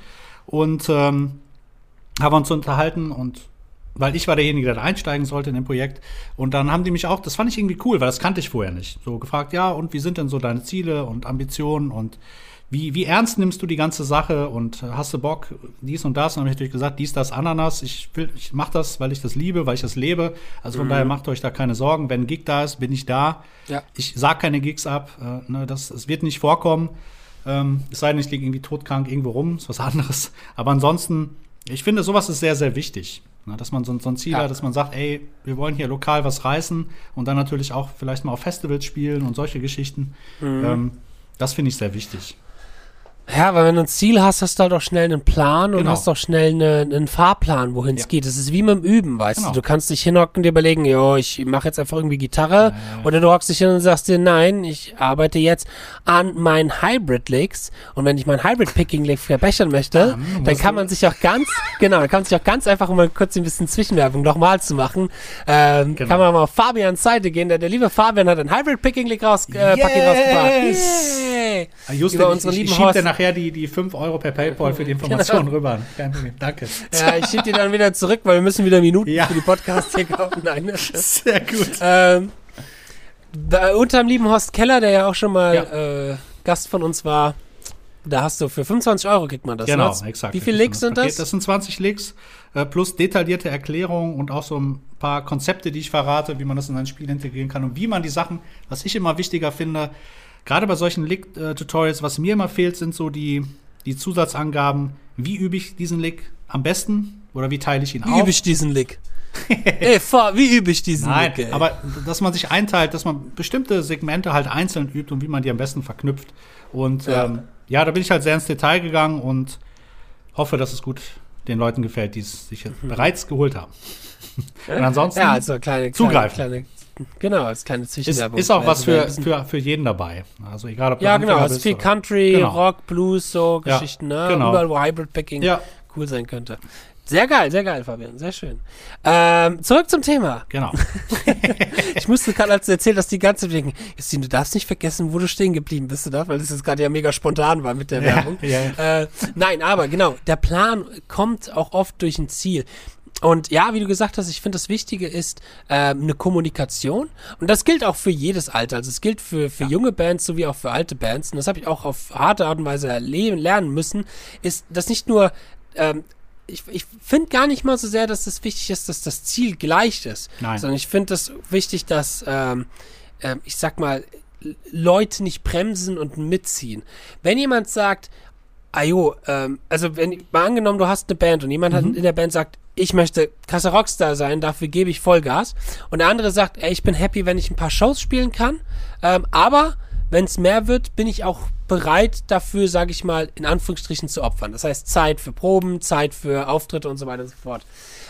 Und ähm, haben uns unterhalten und weil ich war derjenige, der da einsteigen sollte in dem Projekt. Und dann haben die mich auch, das fand ich irgendwie cool, weil das kannte ich vorher nicht. So gefragt, ja, und wie sind denn so deine Ziele und Ambitionen und wie, wie ernst nimmst du die ganze Sache und hast du Bock, dies und das? Und dann habe ich natürlich gesagt, dies, das, Ananas. Ich will, ich mache das, weil ich das liebe, weil ich das lebe. Also von daher macht euch da keine Sorgen. Wenn ein Gig da ist, bin ich da. Ja. Ich sag keine Gigs ab. Äh, ne, das, es wird nicht vorkommen. Ähm, es sei denn, ich liege irgendwie todkrank irgendwo rum, ist was anderes. Aber ansonsten, ich finde, sowas ist sehr, sehr wichtig. Ne, dass man so, so ein Ziel Ja. hat, dass man sagt, ey, wir wollen hier lokal was reißen und dann natürlich auch vielleicht mal auf Festivals spielen und solche Geschichten. Mhm. Ähm, das finde ich sehr wichtig. Ja, weil wenn du ein Ziel hast, hast du halt auch schnell einen Plan und Genau. hast auch schnell eine, einen Fahrplan, wohin es Ja. geht. Das ist wie mit dem Üben, weißt Genau. du. Du kannst dich hinhocken und dir überlegen, jo, ich mache jetzt einfach irgendwie Gitarre. Ja. Oder du hockst dich hin und sagst dir, nein, ich arbeite jetzt an meinen Hybrid-Licks. Und wenn ich meinen Hybrid-Picking-Lick verbessern möchte, Dann dann musst kann man sich auch ganz, genau, dann kann man sich auch ganz einfach, um mal kurz ein bisschen Zwischenwerbung nochmal zu machen, ähm, Genau. kann man mal auf Fabians Seite gehen. Der, der liebe Fabian hat ein Hybrid-Picking-Lick raus, äh, Yes! rausgebracht. Yay! Ah, Just, Über unseren ich, lieben ich Horst. Nachher die, die 5 Euro per Paypal für die Informationen rüber. Kein Problem. Danke. Ja, ich schieb die dann wieder zurück, weil wir müssen wieder Minuten Ja. für die Podcasts hier kaufen. Nein, ne? Sehr gut. ähm, da, unterm lieben Horst Keller, der ja auch schon mal äh, Gast von uns war, da hast du für 25 Euro kriegt man das. Genau, ne? exakt. Wie viele Licks sind das? Das sind 20 Licks äh, plus detaillierte Erklärungen und auch so ein paar Konzepte, die ich verrate, wie man das in ein Spiel integrieren kann und wie man die Sachen, was ich immer wichtiger finde, gerade bei solchen Lick-Tutorials, was mir immer fehlt, sind so die, die Zusatzangaben, wie übe ich diesen Lick am besten oder wie teile ich ihn Wie auf. übe ich diesen Lick? Ey, fahr, wie übe ich diesen Nein, Lick? ey? aber dass man sich einteilt, dass man bestimmte Segmente halt einzeln übt und wie man die am besten verknüpft. Und Ja. ähm, ja da bin ich halt sehr ins Detail gegangen und hoffe, dass es gut den Leuten gefällt, die es sich jetzt bereits geholt haben. und ansonsten ja, also kleine, kleine, Zugreifen. kleine Genau, als kleine ist, Zwischenwerbung. ist auch was Wer für, für, für jeden dabei. Also egal, ob du Ja, genau, es ist bist viel oder- Country, Genau. Rock, Blues, so Ja, Geschichten, ne? genau. Überall, wo Hybrid Picking Ja, cool sein könnte. Sehr geil, sehr geil, Fabian, sehr schön. Ähm, zurück zum Thema. genau. Ich musste gerade, als erzählt hast, die ganze Zeit denken, Justine, du darfst nicht vergessen, wo du stehen geblieben bist, du darfst, weil das jetzt gerade ja mega spontan war mit der Ja, Werbung. ja. Äh, nein, aber genau, der Plan kommt auch oft durch ein Ziel. Und ja, wie du gesagt hast, ich finde, das Wichtige ist ähm, eine Kommunikation. Und das gilt auch für jedes Alter. Also es gilt für, für junge Bands sowie auch für alte Bands. Und das habe ich auch auf harte Art und Weise erleben, lernen müssen, ist, dass nicht nur ähm, ich, ich finde gar nicht mal so sehr, dass es wichtig ist, dass das Ziel gleich ist. Nein. Sondern ich finde es wichtig, dass, ähm, ähm, ich sag mal, Leute nicht bremsen und mitziehen. Wenn jemand sagt, ajo, ähm, also wenn, mal angenommen, du hast eine Band und jemand hat in der Band sagt, ich möchte krasser Rockstar sein, dafür gebe ich Vollgas. Und der andere sagt, ey, ich bin happy, wenn ich ein paar Shows spielen kann, ähm, aber wenn es mehr wird, bin ich auch bereit dafür, sage ich mal, in Anführungsstrichen zu opfern. Das heißt Zeit für Proben, Zeit für Auftritte und so weiter und so fort.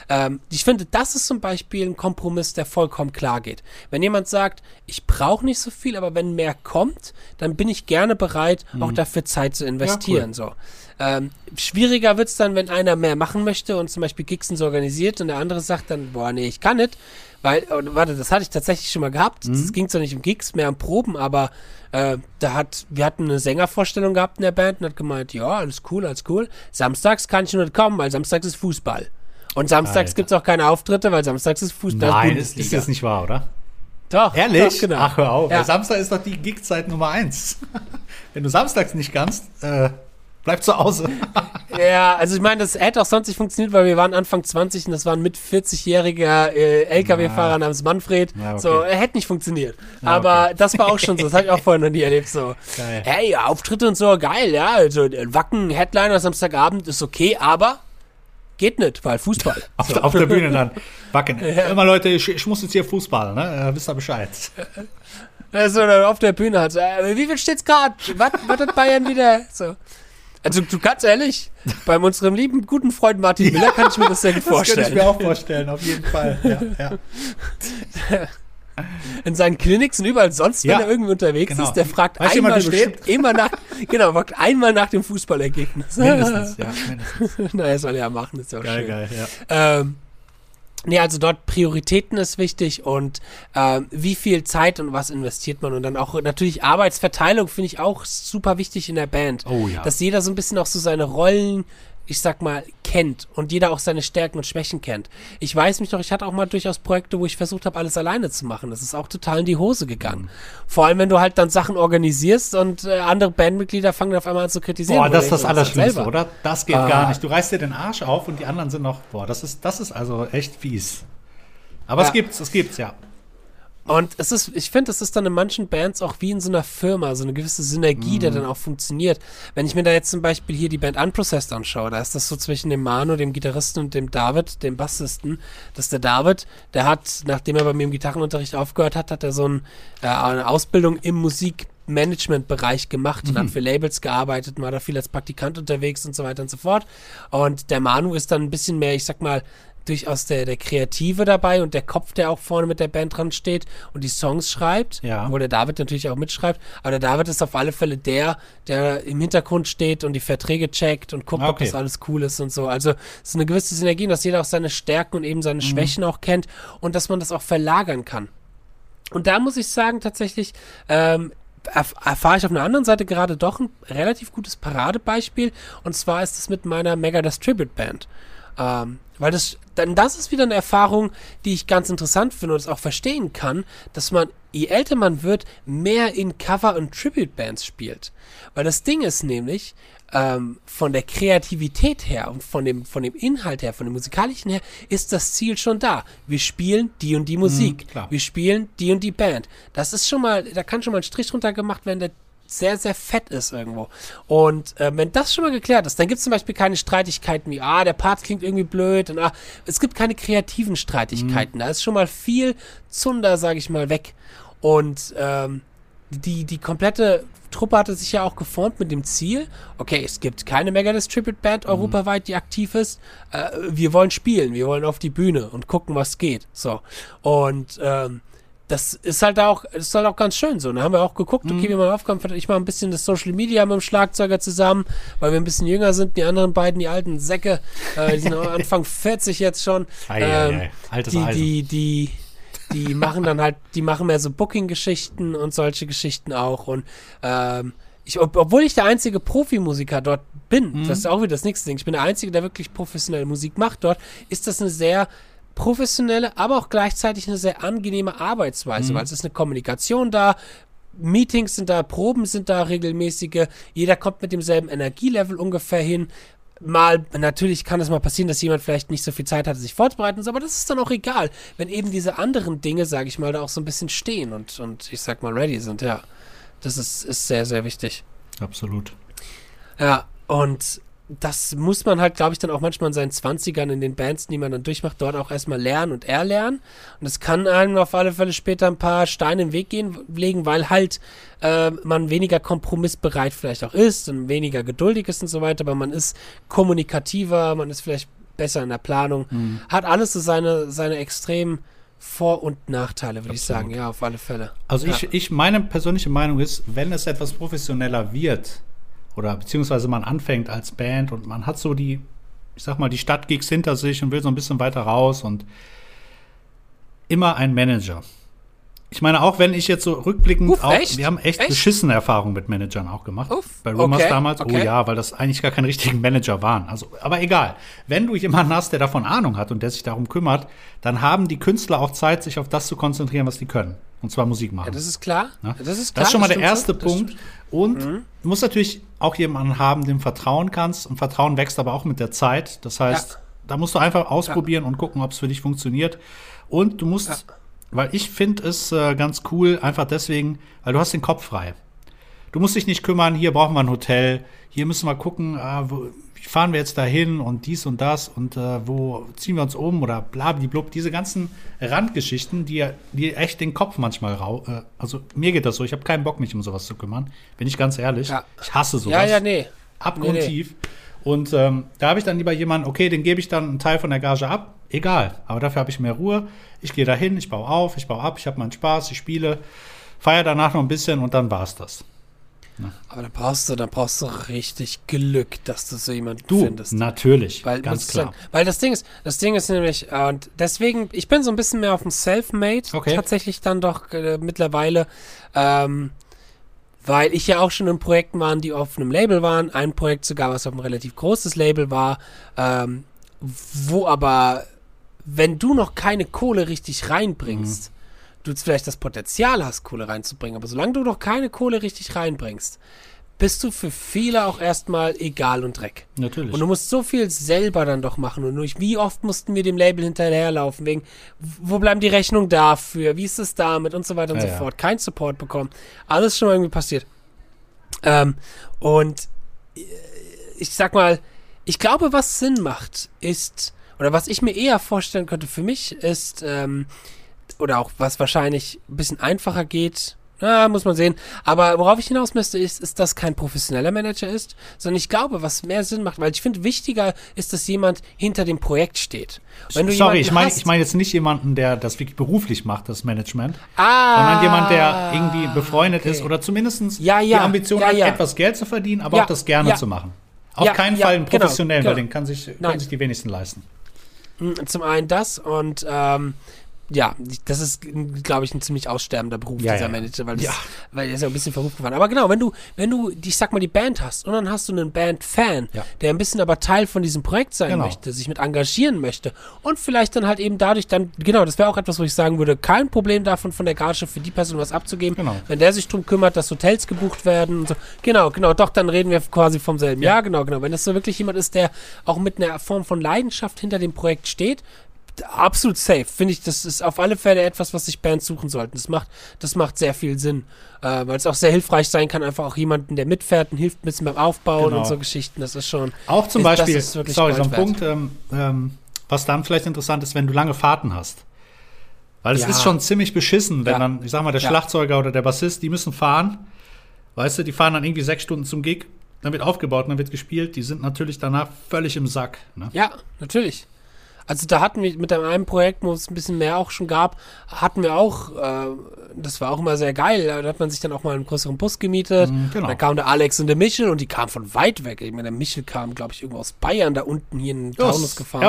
Ähm, ich finde, das ist zum Beispiel ein Kompromiss, der vollkommen klar geht. Wenn jemand sagt, ich brauche nicht so viel, aber wenn mehr kommt, dann bin ich gerne bereit, auch dafür Zeit zu investieren. So. Ähm, schwieriger wird's dann, wenn einer mehr machen möchte und zum Beispiel Gigs so organisiert und der andere sagt dann, boah, nee, ich kann nicht. Weil, warte, das hatte ich tatsächlich schon mal gehabt. Es ging zwar nicht um Gigs, mehr um Proben, aber äh, da hat, wir hatten eine Sängervorstellung gehabt in der Band und hat gemeint, ja, alles cool, alles cool. Samstags kann ich nur nicht kommen, weil samstags ist Fußball. Und samstags Alter. gibt's auch keine Auftritte, weil samstags ist Fußball. Nein, das ist, ist das nicht wahr, oder? Doch, Ehrlich? Doch, genau. Ach, hör auf. Ja. Samstag ist doch die Gigzeit Nummer eins. Wenn du samstags nicht kannst, äh, bleib zu Hause. Ja, also ich meine, das hätte auch sonst nicht funktioniert, weil wir waren Anfang 20 und das war ein mit 40-jähriger äh, LKW-Fahrer namens Manfred. Ja, okay. So, äh, hätte nicht funktioniert. Ja, Aber okay. das war auch schon so, das habe ich auch vorher noch nie erlebt. So, Geil. hey, Auftritte und so, geil, ja. Also äh, Wacken, Headliner Samstagabend ist okay, aber geht nicht, weil Fußball. Auf, der- auf der Bühne dann. Wacken. Immer Leute, ich, ich muss jetzt hier Fußball, ne? Wisst ihr Bescheid. Also auf der Bühne halt so, äh, wie viel steht's gerade? Was, was hat Bayern wieder? So. Also du ganz ehrlich, bei unserem lieben guten Freund Martin Miller kann ich mir das sehr gut Das könnte ich vorstellen. mir auch vorstellen, auf jeden Fall. Ja, ja. in seinen Clinics und überall sonst, wenn Ja, er irgendwie unterwegs genau. ist, der fragt Weißt du, einmal jemand steht? immer nach, genau, fragt einmal nach dem Fußballergebnis. Mindestens, ja. Mindestens. naja, soll er ja machen, ist ja auch Geil, schön. geil, ja. Ähm, nee, also dort Prioritäten ist wichtig und ähm, wie viel Zeit und was investiert man und dann auch natürlich Arbeitsverteilung finde ich auch super wichtig in der Band. Oh ja. Dass jeder so ein bisschen auch so seine Rollen, ich sag mal, kennt und jeder auch seine Stärken und Schwächen kennt. Ich weiß mich doch, ich hatte auch mal durchaus Projekte, wo ich versucht habe, alles alleine zu machen. Das ist auch total in die Hose gegangen. Vor allem, wenn du halt dann Sachen organisierst und äh, andere Bandmitglieder fangen auf einmal an zu kritisieren. Boah, das ist das Allerschlimmste, oder? Das geht Ah. gar nicht. Du reißt dir den Arsch auf und die anderen sind noch, boah, das ist, das ist also echt fies. Aber Ja. es gibt's, es gibt's, ja. Und es ist, ich finde, es ist dann in manchen Bands auch wie in so einer Firma, so eine gewisse Synergie, Mhm. der dann auch funktioniert. Wenn ich mir da jetzt zum Beispiel hier die Band Unprocessed anschaue, da ist das so zwischen dem Manu, dem Gitarristen und dem David, dem Bassisten, dass der David, der hat, nachdem er bei mir im Gitarrenunterricht aufgehört hat, hat er so ein, äh, eine Ausbildung im Musikmanagement-Bereich gemacht und hat für Labels gearbeitet, war da viel als Praktikant unterwegs und so weiter und so fort. Und der Manu ist dann ein bisschen mehr, ich sag mal, durchaus der, der Kreative dabei und der Kopf, der auch vorne mit der Band dran steht und die Songs schreibt, Ja. wo der David natürlich auch mitschreibt, aber der David ist auf alle Fälle der, der im Hintergrund steht und die Verträge checkt und guckt, ob Okay. das alles cool ist und so. Also es ist eine gewisse Synergie, dass jeder auch seine Stärken und eben seine Schwächen auch kennt und dass man das auch verlagern kann. Und da muss ich sagen, tatsächlich, ähm, erf erfahre ich auf einer anderen Seite gerade doch ein relativ gutes Paradebeispiel. Und zwar ist es mit meiner Megadeth Tribute Band. Ähm, weil das, dann das ist wieder eine Erfahrung, die ich ganz interessant finde und es auch verstehen kann, dass man, je älter man wird, mehr in Cover- und Tribute-Bands spielt. Weil das Ding ist nämlich, ähm, von der Kreativität her und von dem, von dem Inhalt her, von dem musikalischen her, ist das Ziel schon da. Wir spielen die und die Musik. klar. Wir spielen die und die Band. Das ist schon mal, da kann schon mal ein Strich drunter gemacht werden, der sehr, sehr fett ist irgendwo. Und äh, wenn das schon mal geklärt ist, dann gibt es zum Beispiel keine Streitigkeiten wie, ah, der Part klingt irgendwie blöd und ah, es gibt keine kreativen Streitigkeiten. Da ist schon mal viel Zunder, sage ich mal, weg. Und ähm, die, die komplette Truppe hatte sich ja auch geformt mit dem Ziel, okay, es gibt keine Megadeth Tribute Band europaweit, die aktiv ist. Äh, wir wollen spielen, wir wollen auf die Bühne und gucken, was geht. So. Und ähm, das ist halt auch, ist halt auch ganz schön so. Da haben wir auch geguckt, okay, wie man verteilt. Ich mache ein bisschen das Social Media mit dem Schlagzeuger zusammen, weil wir ein bisschen jünger sind. Die anderen beiden, die alten Säcke, äh, die sind Anfang 40 jetzt schon. Ei, ei, Ähm, ei. Altes die, Eisen. die, die, die machen dann halt, die machen mehr so Booking-Geschichten und solche Geschichten auch. Und ähm, ich, ob, obwohl ich der einzige Profimusiker dort bin, das ist auch wieder das nächste Ding, ich bin der Einzige, der wirklich professionelle Musik macht dort, ist das eine sehr professionelle, aber auch gleichzeitig eine sehr angenehme Arbeitsweise, weil es ist eine Kommunikation da, Meetings sind da, Proben sind da regelmäßige, jeder kommt mit demselben Energielevel ungefähr hin. Mal, natürlich kann es mal passieren, dass jemand vielleicht nicht so viel Zeit hatte, sich vorzubereiten, aber das ist dann auch egal, wenn eben diese anderen Dinge, sage ich mal, da auch so ein bisschen stehen und, und ich sag mal ready sind, ja. Das ist, ist sehr, sehr wichtig. Absolut. Ja, und das muss man halt, glaube ich, dann auch manchmal in seinen 20ern in den Bands, die man dann durchmacht, dort auch erstmal lernen und erlernen. Und es kann einem auf alle Fälle später ein paar Steine im Weg gehen, legen, weil halt äh, man weniger kompromissbereit vielleicht auch ist und weniger geduldig ist und so weiter, aber man ist kommunikativer, man ist vielleicht besser in der Planung. Hat alles so seine, seine extremen Vor- und Nachteile, würde ich sagen, ja, auf alle Fälle. Also ja. ich, ich, meine persönliche Meinung ist, wenn es etwas professioneller wird, oder beziehungsweise man anfängt als Band und man hat so die, ich sag mal, die Stadtgigs hinter sich und will so ein bisschen weiter raus und immer ein Manager. Ich meine, auch wenn ich jetzt so rückblickend Uff, auch, echt? wir haben echt, Echt? beschissene Erfahrungen mit Managern auch gemacht. Uff, Bei Rumors okay, damals, oh okay. ja, weil das eigentlich gar keine richtigen Manager waren. Also, aber egal. Wenn du jemanden hast, der davon Ahnung hat und der sich darum kümmert, dann haben die Künstler auch Zeit, sich auf das zu konzentrieren, was die können. Und zwar Musik machen. Ja, das ist klar. Ne? Das ist klar. Das ist schon mal der erste Das Punkt. Und du musst natürlich auch jemanden haben, dem vertrauen kannst. Und Vertrauen wächst aber auch mit der Zeit. Das heißt, Ja. da musst du einfach ausprobieren und gucken, ob es für dich funktioniert. Und du musst, Ja. Weil ich finde es äh, ganz cool, einfach deswegen, weil du hast den Kopf frei. Du musst dich nicht kümmern, hier brauchen wir ein Hotel, hier müssen wir gucken, ah, wo, wie fahren wir jetzt dahin und dies und das und äh, wo ziehen wir uns um oder blablablub. Diese ganzen Randgeschichten, die, die echt den Kopf manchmal rau. Äh, also mir geht das so, ich habe keinen Bock, mich um sowas zu kümmern. Bin ich ganz ehrlich. Ja. Ich hasse sowas. Ja, ja, nee. Abgrundtief. Und ähm, da habe ich dann lieber jemanden, okay, den gebe ich dann einen Teil von der Gage ab. Egal. Aber dafür habe ich mehr Ruhe. Ich gehe dahin, ich baue auf, ich baue ab, ich habe meinen Spaß, ich spiele, feiere danach noch ein bisschen und dann war's das. Aber da brauchst du, da brauchst du richtig Glück, dass du so jemanden Du, findest. natürlich, Weil, ganz klar. sagen, weil das Ding ist, das Ding ist nämlich, äh, und deswegen, ich bin so ein bisschen mehr auf dem Self-Made Okay. tatsächlich dann doch äh, mittlerweile, ähm, weil ich ja auch schon in Projekten war, die auf einem Label waren, ein Projekt sogar, was auf einem relativ großes Label war, ähm, wo aber, wenn du noch keine Kohle richtig reinbringst, du jetzt vielleicht das Potenzial hast, Kohle reinzubringen, aber solange du noch keine Kohle richtig reinbringst, bist du für viele auch erstmal egal und Dreck. Natürlich. Und du musst so viel selber dann doch machen. Und durch wie oft mussten wir dem Label hinterherlaufen, wegen, wo bleiben die Rechnungen dafür, wie ist es damit und so weiter und Ja, so fort. Kein Support bekommen. Alles schon mal irgendwie passiert. Ähm, und äh, ich sag mal, ich glaube, was Sinn macht, ist, oder was ich mir eher vorstellen könnte für mich, ist, ähm, oder auch was wahrscheinlich ein bisschen einfacher geht, na, muss man sehen. Aber worauf ich hinaus müsste, ist, ist, dass kein professioneller Manager ist, sondern ich glaube, was mehr Sinn macht, weil ich finde, wichtiger ist, dass jemand hinter dem Projekt steht. Sorry, ich meine ich mein jetzt nicht jemanden, der das wirklich beruflich macht, das Management, ah, sondern jemand, der irgendwie befreundet okay. ist oder zumindest Ja, ja, die Ambition ja, hat, etwas Geld zu verdienen, aber auch das gerne zu machen. Auf keinen Fall einen genau, professionellen, weil genau. den kann sich, können sich die wenigsten leisten. Zum einen das und ähm, ja, das ist, glaube ich, ein ziemlich aussterbender Beruf, Ja, dieser ja. Manager, weil, das, Ja. weil der ist ja ein bisschen verrufen geworden. Aber genau, wenn du, wenn du, ich sag mal, die Band hast und dann hast du einen Band-Fan, der ein bisschen aber Teil von diesem Projekt sein Genau. möchte, sich mit engagieren möchte und vielleicht dann halt eben dadurch dann, genau, das wäre auch etwas, wo ich sagen würde, kein Problem davon, von der Gage für die Person was abzugeben. Genau. Wenn der sich drum kümmert, dass Hotels gebucht werden und so. Genau, genau, doch, dann reden wir quasi vom selben. Ja, genau, genau. Wenn das so wirklich jemand ist, der auch mit einer Form von Leidenschaft hinter dem Projekt steht, absolut safe. Finde ich, das ist auf alle Fälle etwas, was sich Bands suchen sollten. Das macht, das macht sehr viel Sinn. Äh, weil es auch sehr hilfreich sein kann, einfach auch jemanden, der mitfährt und hilft ein bisschen beim Aufbauen Genau. und so Geschichten. Das ist schon. Auch zum ist, das Beispiel, sorry, so ein wert. Punkt, ähm, ähm, was dann vielleicht interessant ist, wenn du lange Fahrten hast. Weil es Ja. ist schon ziemlich beschissen, wenn Ja. dann, ich sag mal, der Ja. Schlagzeuger oder der Bassist, die müssen fahren. Weißt du, die fahren dann irgendwie sechs Stunden zum Gig, dann wird aufgebaut, dann wird gespielt. Die sind natürlich danach völlig im Sack. Ne? Ja, natürlich. Also da hatten wir mit dem einen Projekt, wo es ein bisschen mehr auch schon gab, hatten wir auch, äh, das war auch immer sehr geil. Da hat man sich dann auch mal einen größeren Bus gemietet. Mhm, genau. Und dann kam der Alex und der Michel und die kamen von weit weg. Ich meine, der Michel kam, glaube ich, irgendwo aus Bayern da unten hier in Taunus gefahren.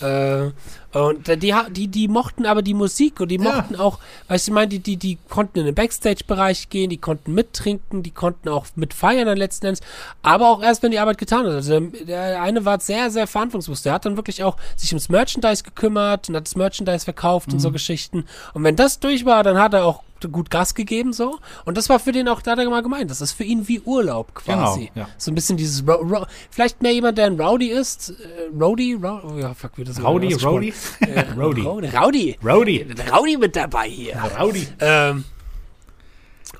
Äh, und die, die, die mochten aber die Musik und die Ja. mochten auch, weißt du, ich meine, die, die, die konnten in den Backstage-Bereich gehen, die konnten mittrinken, die konnten auch mitfeiern dann letzten Endes, aber auch erst, wenn die Arbeit getan hat. Also der, der eine war sehr, sehr verantwortungsbewusst. Der hat dann wirklich auch sich ums Merchandise gekümmert und hat das Merchandise verkauft und Mhm. so Geschichten. Und wenn das durch war, dann hat er auch gut Gas gegeben so. Und das war für den auch, da hat er mal gemeint, das ist für ihn wie Urlaub quasi. Genau, ja. So ein bisschen dieses, Ro Ro vielleicht mehr jemand, der ein Rowdy ist. Äh, Rowdy? Ro oh, ja, fuck, wie das Rowdy. Rowdy? Äh, Rowdy. Rowdy. Rowdy. Rowdy. Rowdy mit dabei hier. Rowdy. Ähm,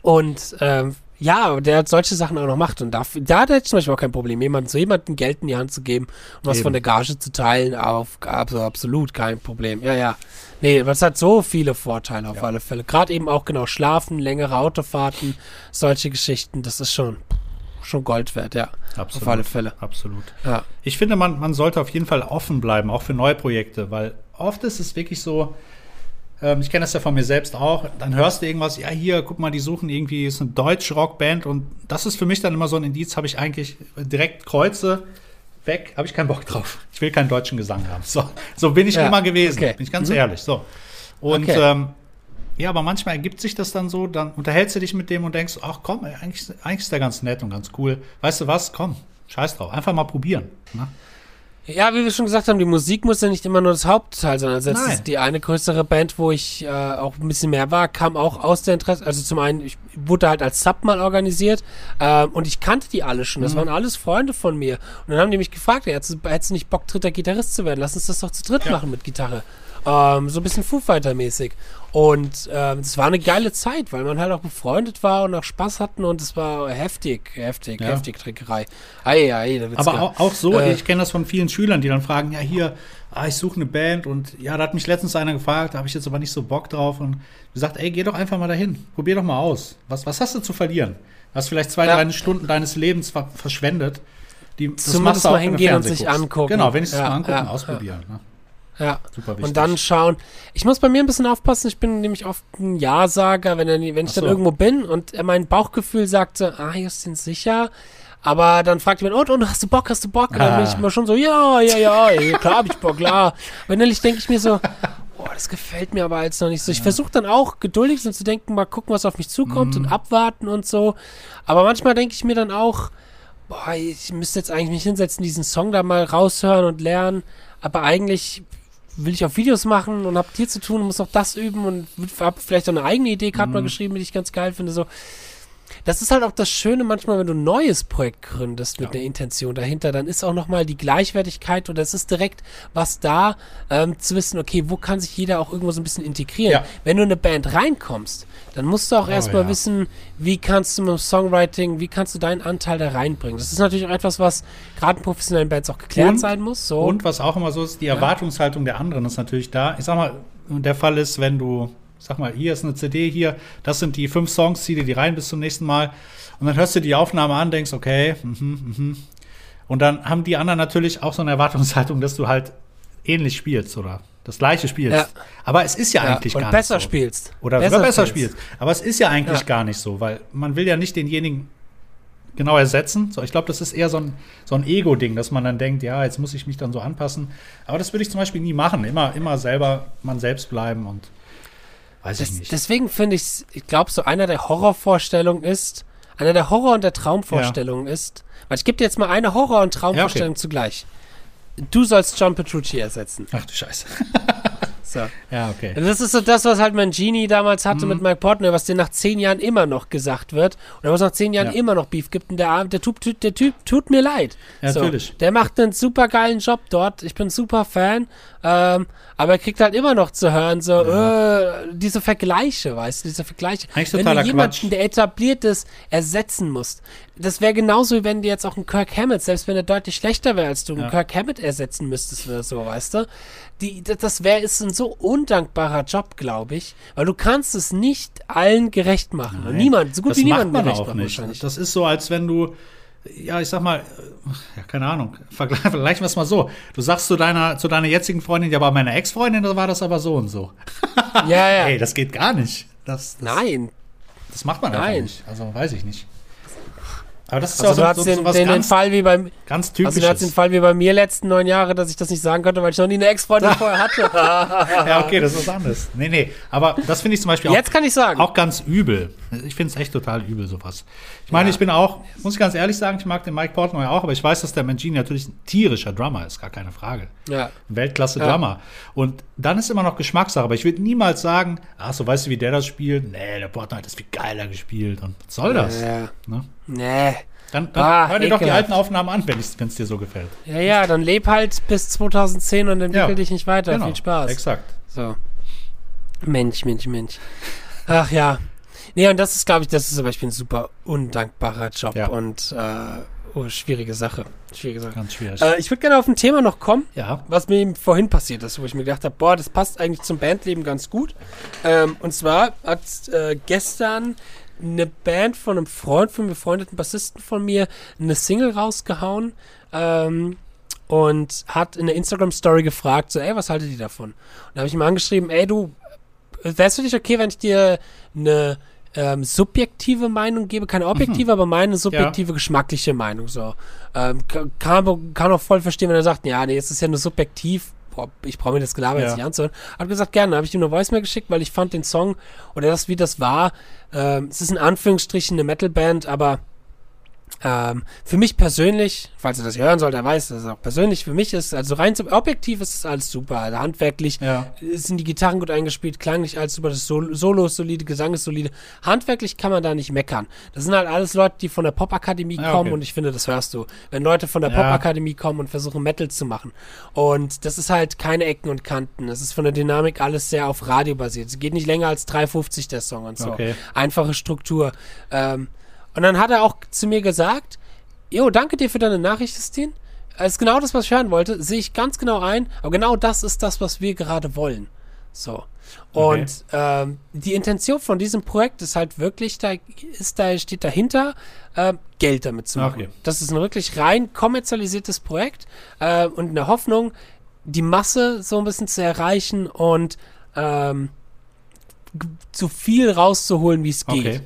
und ähm, ja, der solche Sachen auch noch macht. Und da, da hätte ich zum Beispiel auch kein Problem, jemandem, so jemandem Geld in die Hand zu geben und was Eben. von der Gage zu teilen, auf, also absolut kein Problem. Ja, ja. Nee, das hat so viele Vorteile auf Ja. alle Fälle. Gerade eben auch genau Schlafen, längere Autofahrten, solche Geschichten, das ist schon, schon Gold wert, ja. Absolut. Auf alle Fälle. Absolut. Ja. Ich finde, man, man sollte auf jeden Fall offen bleiben, auch für neue Projekte, weil oft ist es wirklich so, ähm, ich kenne das ja von mir selbst auch, dann hörst du irgendwas, ja hier, guck mal, die suchen irgendwie, ist eine deutsche Rockband und das ist für mich dann immer so ein Indiz, habe ich eigentlich direkt Kreuze, weg, habe ich keinen Bock drauf. Ich will keinen deutschen Gesang haben. So, so bin ich Ja, immer gewesen, okay. bin ich ganz Mhm. ehrlich. So. Und Okay. ähm, ja, aber manchmal ergibt sich das dann so, dann unterhältst du dich mit dem und denkst, ach komm, eigentlich, eigentlich ist der ganz nett und ganz cool. Weißt du was? Komm, scheiß drauf, einfach mal probieren. Ne? Ja, wie wir schon gesagt haben, die Musik muss ja nicht immer nur das Hauptteil sein. Also ist die eine größere Band, wo ich äh, auch ein bisschen mehr war, kam auch aus der Interesse. Also zum einen, ich wurde halt als Sub mal organisiert ähm, und ich kannte die alle schon. Das waren alles Freunde von mir. Und dann haben die mich gefragt, ja, hättest, du- hättest du nicht Bock, dritter Gitarrist zu werden? Lass uns das doch zu dritt Ja. machen mit Gitarre. Ähm, so ein bisschen Foo Fighter-mäßig. Und ähm, es war eine geile Zeit, weil man halt auch befreundet war und auch Spaß hatten und es war heftig, heftig, Ja. heftig Trinkerei. Ei, ei, da wird's Aber auch, auch so, Äh, ich kenne das von vielen Schülern, die dann fragen, ja hier, ah, ich suche eine Band und ja, da hat mich letztens einer gefragt, da habe ich jetzt aber nicht so Bock drauf und gesagt, ey, geh doch einfach mal dahin, probier doch mal aus. Was, was hast du zu verlieren? Du hast vielleicht zwei, Ja. drei Stunden deines Lebens ver verschwendet. Die, das Zumindest mal wenn hingehen und sich angucken. Genau, wenigstens Ja, mal angucken, ja, ausprobieren. Ne? Ja. Super wichtig. Und dann schauen. Ich muss bei mir ein bisschen aufpassen. Ich bin nämlich oft ein Ja-Sager, wenn, er, wenn ich so. dann irgendwo bin und er mein Bauchgefühl sagte, ah, Justin, sicher. Aber dann fragt jemand, und, und hast du Bock, hast du Bock? Und dann bin Ah. ich immer schon so, ja, ja, ja, klar hab ich Bock, klar. Und innerlich denke ich mir so, boah, das gefällt mir aber jetzt noch nicht so. Ich versuche dann auch geduldig so zu denken, mal gucken, was auf mich zukommt Mhm. und abwarten und so. Aber manchmal denke ich mir dann auch, boah, ich müsste jetzt eigentlich mich hinsetzen, diesen Song da mal raushören und lernen. Aber eigentlich will ich auch Videos machen und hab hier zu tun und muss noch das üben und hab vielleicht auch eine eigene Idee gerade Mhm. mal geschrieben, die ich ganz geil finde. So, das ist halt auch das Schöne manchmal, wenn du ein neues Projekt gründest mit Ja. einer Intention dahinter, dann ist auch nochmal die Gleichwertigkeit oder es ist direkt was da, ähm, zu wissen, okay, wo kann sich jeder auch irgendwo so ein bisschen integrieren. Ja. Wenn du in eine Band reinkommst, dann musst du auch Oh, erstmal ja. wissen, wie kannst du mit dem Songwriting, wie kannst du deinen Anteil da reinbringen. Das ist natürlich auch etwas, was gerade in professionellen Bands auch geklärt Und- sein muss. So. Und was auch immer so ist, die Erwartungshaltung der anderen ist natürlich da. Ich sag mal, der Fall ist, wenn du, sag mal, hier ist eine CD, hier, das sind die fünf Songs, zieh dir die rein bis zum nächsten Mal. Und dann hörst du die Aufnahme an, denkst, okay, mhm, mhm. Und dann haben die anderen natürlich auch so eine Erwartungshaltung, dass du halt ähnlich spielst oder das gleiche spielst. Ja. Aber es ist ja, ja, eigentlich gar besser nicht so. spielst. Oder besser, besser spielst. spielst. Aber es ist ja eigentlich Ja. gar nicht so, weil man will ja nicht denjenigen genau ersetzen. So, ich glaube, das ist eher so ein, so ein Ego-Ding, dass man dann denkt, ja, jetzt muss ich mich dann so anpassen. Aber das würde ich zum Beispiel nie machen. Immer, immer selber man selbst bleiben und weiß Das, ich nicht. deswegen finde ich, ich glaube, so einer der Horrorvorstellungen ist, einer der Horror- und der Traumvorstellungen ist, weil ich gebe dir jetzt mal eine Horror- und Traumvorstellung zugleich. Du sollst John Petrucci ersetzen. Ach du Scheiße. So. Ja, okay. Das ist so das, was halt Mangini damals hatte Mhm. mit Mike Portnoy, was dir nach zehn Jahren immer noch gesagt wird oder was nach zehn Jahren Ja. immer noch Beef gibt. Und der, der, Typ, der Typ tut mir leid. Ja, so, natürlich. Der macht einen super geilen Job dort. Ich bin super Fan. Ähm, aber er kriegt halt immer noch zu hören, so äh, diese Vergleiche, weißt du, diese Vergleiche. Eigentlich wenn du jemanden, Quatsch. der etabliert ist, ersetzen musst. Das wäre genauso, wie wenn du jetzt auch einen Kirk Hammett, selbst wenn er deutlich schlechter wäre als du, einen Ja. Kirk Hammett ersetzen müsstest oder so, weißt du? Die, das- wäre ist ein so undankbarer Job, glaube ich, weil du kannst es nicht allen gerecht machen. Nein. niemand, so gut das wie macht niemand man gerecht auch machen nicht. wahrscheinlich. Das ist so, als wenn du, ja, ich sag mal, ja, keine Ahnung, vergleich- vergleichen wir es mal so. Du sagst zu deiner, zu deiner jetzigen Freundin, ja, bei meiner Ex-Freundin, da war das aber so und so. Ja, ja. Ey, das geht gar nicht. Das, das, Nein. das macht man einfach Nein. nicht. Also, weiß ich nicht. Aber das ist Also ja hast so, so, den, so was den, den ganz, Fall wie beim, ganz also du hast den Typisches. Fall wie bei mir letzten neun Jahre, dass ich das nicht sagen konnte, weil ich noch nie eine Ex-Freundin vorher hatte. ja, okay, das ist was anderes. Nee, nee, aber das finde ich zum Beispiel auch Jetzt kann ich sagen. Auch ganz übel. Ich finde es echt total übel, sowas. Ich meine, Ja. ich bin auch, muss ich ganz ehrlich sagen, ich mag den Mike Portnoy auch, aber ich weiß, dass der Mangini natürlich ein tierischer Drummer ist, gar keine Frage. Ja. Ein Weltklasse Ja. Drummer. Und dann ist immer noch Geschmackssache, aber ich würde niemals sagen, ach so, weißt du, wie der das spielt? Nee, der Portnoy hat das viel geiler gespielt. Und was soll das? Ja. Ne? Nee. Dann, dann Ah, hör dir doch die ekelhaft. alten Aufnahmen an, wenn es dir so gefällt. Ja, ja, dann leb halt bis 2010 und entwickel Ja. dich nicht weiter. Genau, Viel Spaß. Exakt. So. Mensch, Mensch, Mensch. Ach ja. Nee, und das ist, glaube ich, das ist zum Beispiel ein super undankbarer Job Ja. und äh, oh, schwierige Sache. Schwierige Sache. Ganz schwierig. Äh, ich würde gerne auf ein Thema noch kommen, ja. was mir eben vorhin passiert ist, wo ich mir gedacht habe, boah, das passt eigentlich zum Bandleben ganz gut. Ähm, und zwar hat äh, gestern eine Band von einem Freund, von einem befreundeten Bassisten von mir, eine Single rausgehauen ähm, und hat in der Instagram-Story gefragt, so, ey, was haltet ihr davon? Und da habe ich ihm angeschrieben, ey, du, es für dich okay, wenn ich dir eine ähm, subjektive Meinung gebe, keine objektive, aber meine subjektive, geschmackliche Meinung. So ähm, ka- kann, kann auch voll verstehen, wenn er sagt, ja, nee, es ist ja nur subjektiv. Boah, ich brauche mir das Gelaber Ja. jetzt nicht anzuhören. Hat gesagt, gerne. Habe ich ihm eine Voicemail geschickt, weil ich fand den Song oder das, wie das war, ähm, es ist in Anführungsstrichen eine Metalband, aber ähm, für mich persönlich, falls er das hören soll, der weiß, dass es auch persönlich für mich ist, also rein zum objektiv ist es alles super. Also handwerklich Ja. sind die Gitarren gut eingespielt, klanglich alles super, das Sol Solo ist solide, Gesang ist solide. Handwerklich kann man da nicht meckern. Das sind halt alles Leute, die von der Popakademie Ja, kommen okay. und ich finde, das hörst du. Wenn Leute von der Ja. Popakademie kommen und versuchen Metal zu machen. Und das ist halt keine Ecken und Kanten. Das ist von der Dynamik alles sehr auf Radio basiert. Es geht nicht länger als 3,50 der Song und so. Okay. Einfache Struktur. Ähm, und dann hat er auch zu mir gesagt, Jo, danke dir für deine Nachricht, Christine. Das ist genau das, was ich hören wollte. Sehe ich ganz genau ein. Aber genau das ist das, was wir gerade wollen. So. Okay. Und ähm, die Intention von diesem Projekt ist halt wirklich, da ist da steht dahinter, ähm, Geld damit zu machen. Okay. Das ist ein wirklich rein kommerzialisiertes Projekt äh, und in der Hoffnung, die Masse so ein bisschen zu erreichen und ähm, so viel rauszuholen, wie es geht.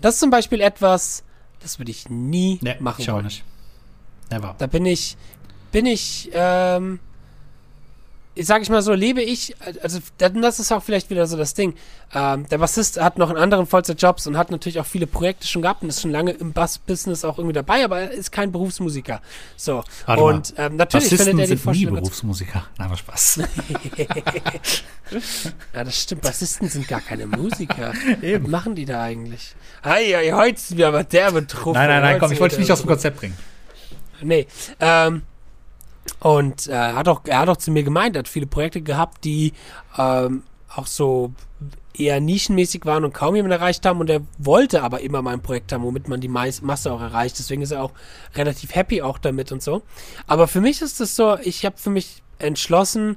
Das ist zum Beispiel etwas, das würde ich nie Nee, machen ich auch wollen. nicht. Never. Da bin ich, bin ich, ähm, ich sag ich mal so, lebe ich, also das ist auch vielleicht wieder so das Ding. Ähm, der Bassist hat noch einen anderen Vollzeitjobs und hat natürlich auch viele Projekte schon gehabt und ist schon lange im Bass-Business auch irgendwie dabei, aber er ist kein Berufsmusiker. So. Warte und ähm, natürlich Bassisten findet er die sind nie Berufsmusiker. Nein, aber Spaß. Ja, das stimmt. Bassisten sind gar keine Musiker. Eben. Was machen die da eigentlich? Ei, ei, heute sind wir aber derbe Truppe. nein, nein, nein, komm, ich wollte dich nicht aus dem Konzept bringen. Nee. Ähm, und äh, hat auch, er hat auch zu mir gemeint, er hat viele Projekte gehabt, die ähm, auch so eher nischenmäßig waren und kaum jemand erreicht haben und er wollte aber immer mal ein Projekt haben, womit man die Mais Masse auch erreicht. Deswegen ist er auch relativ happy auch damit und so. Aber für mich ist es so, ich habe für mich entschlossen,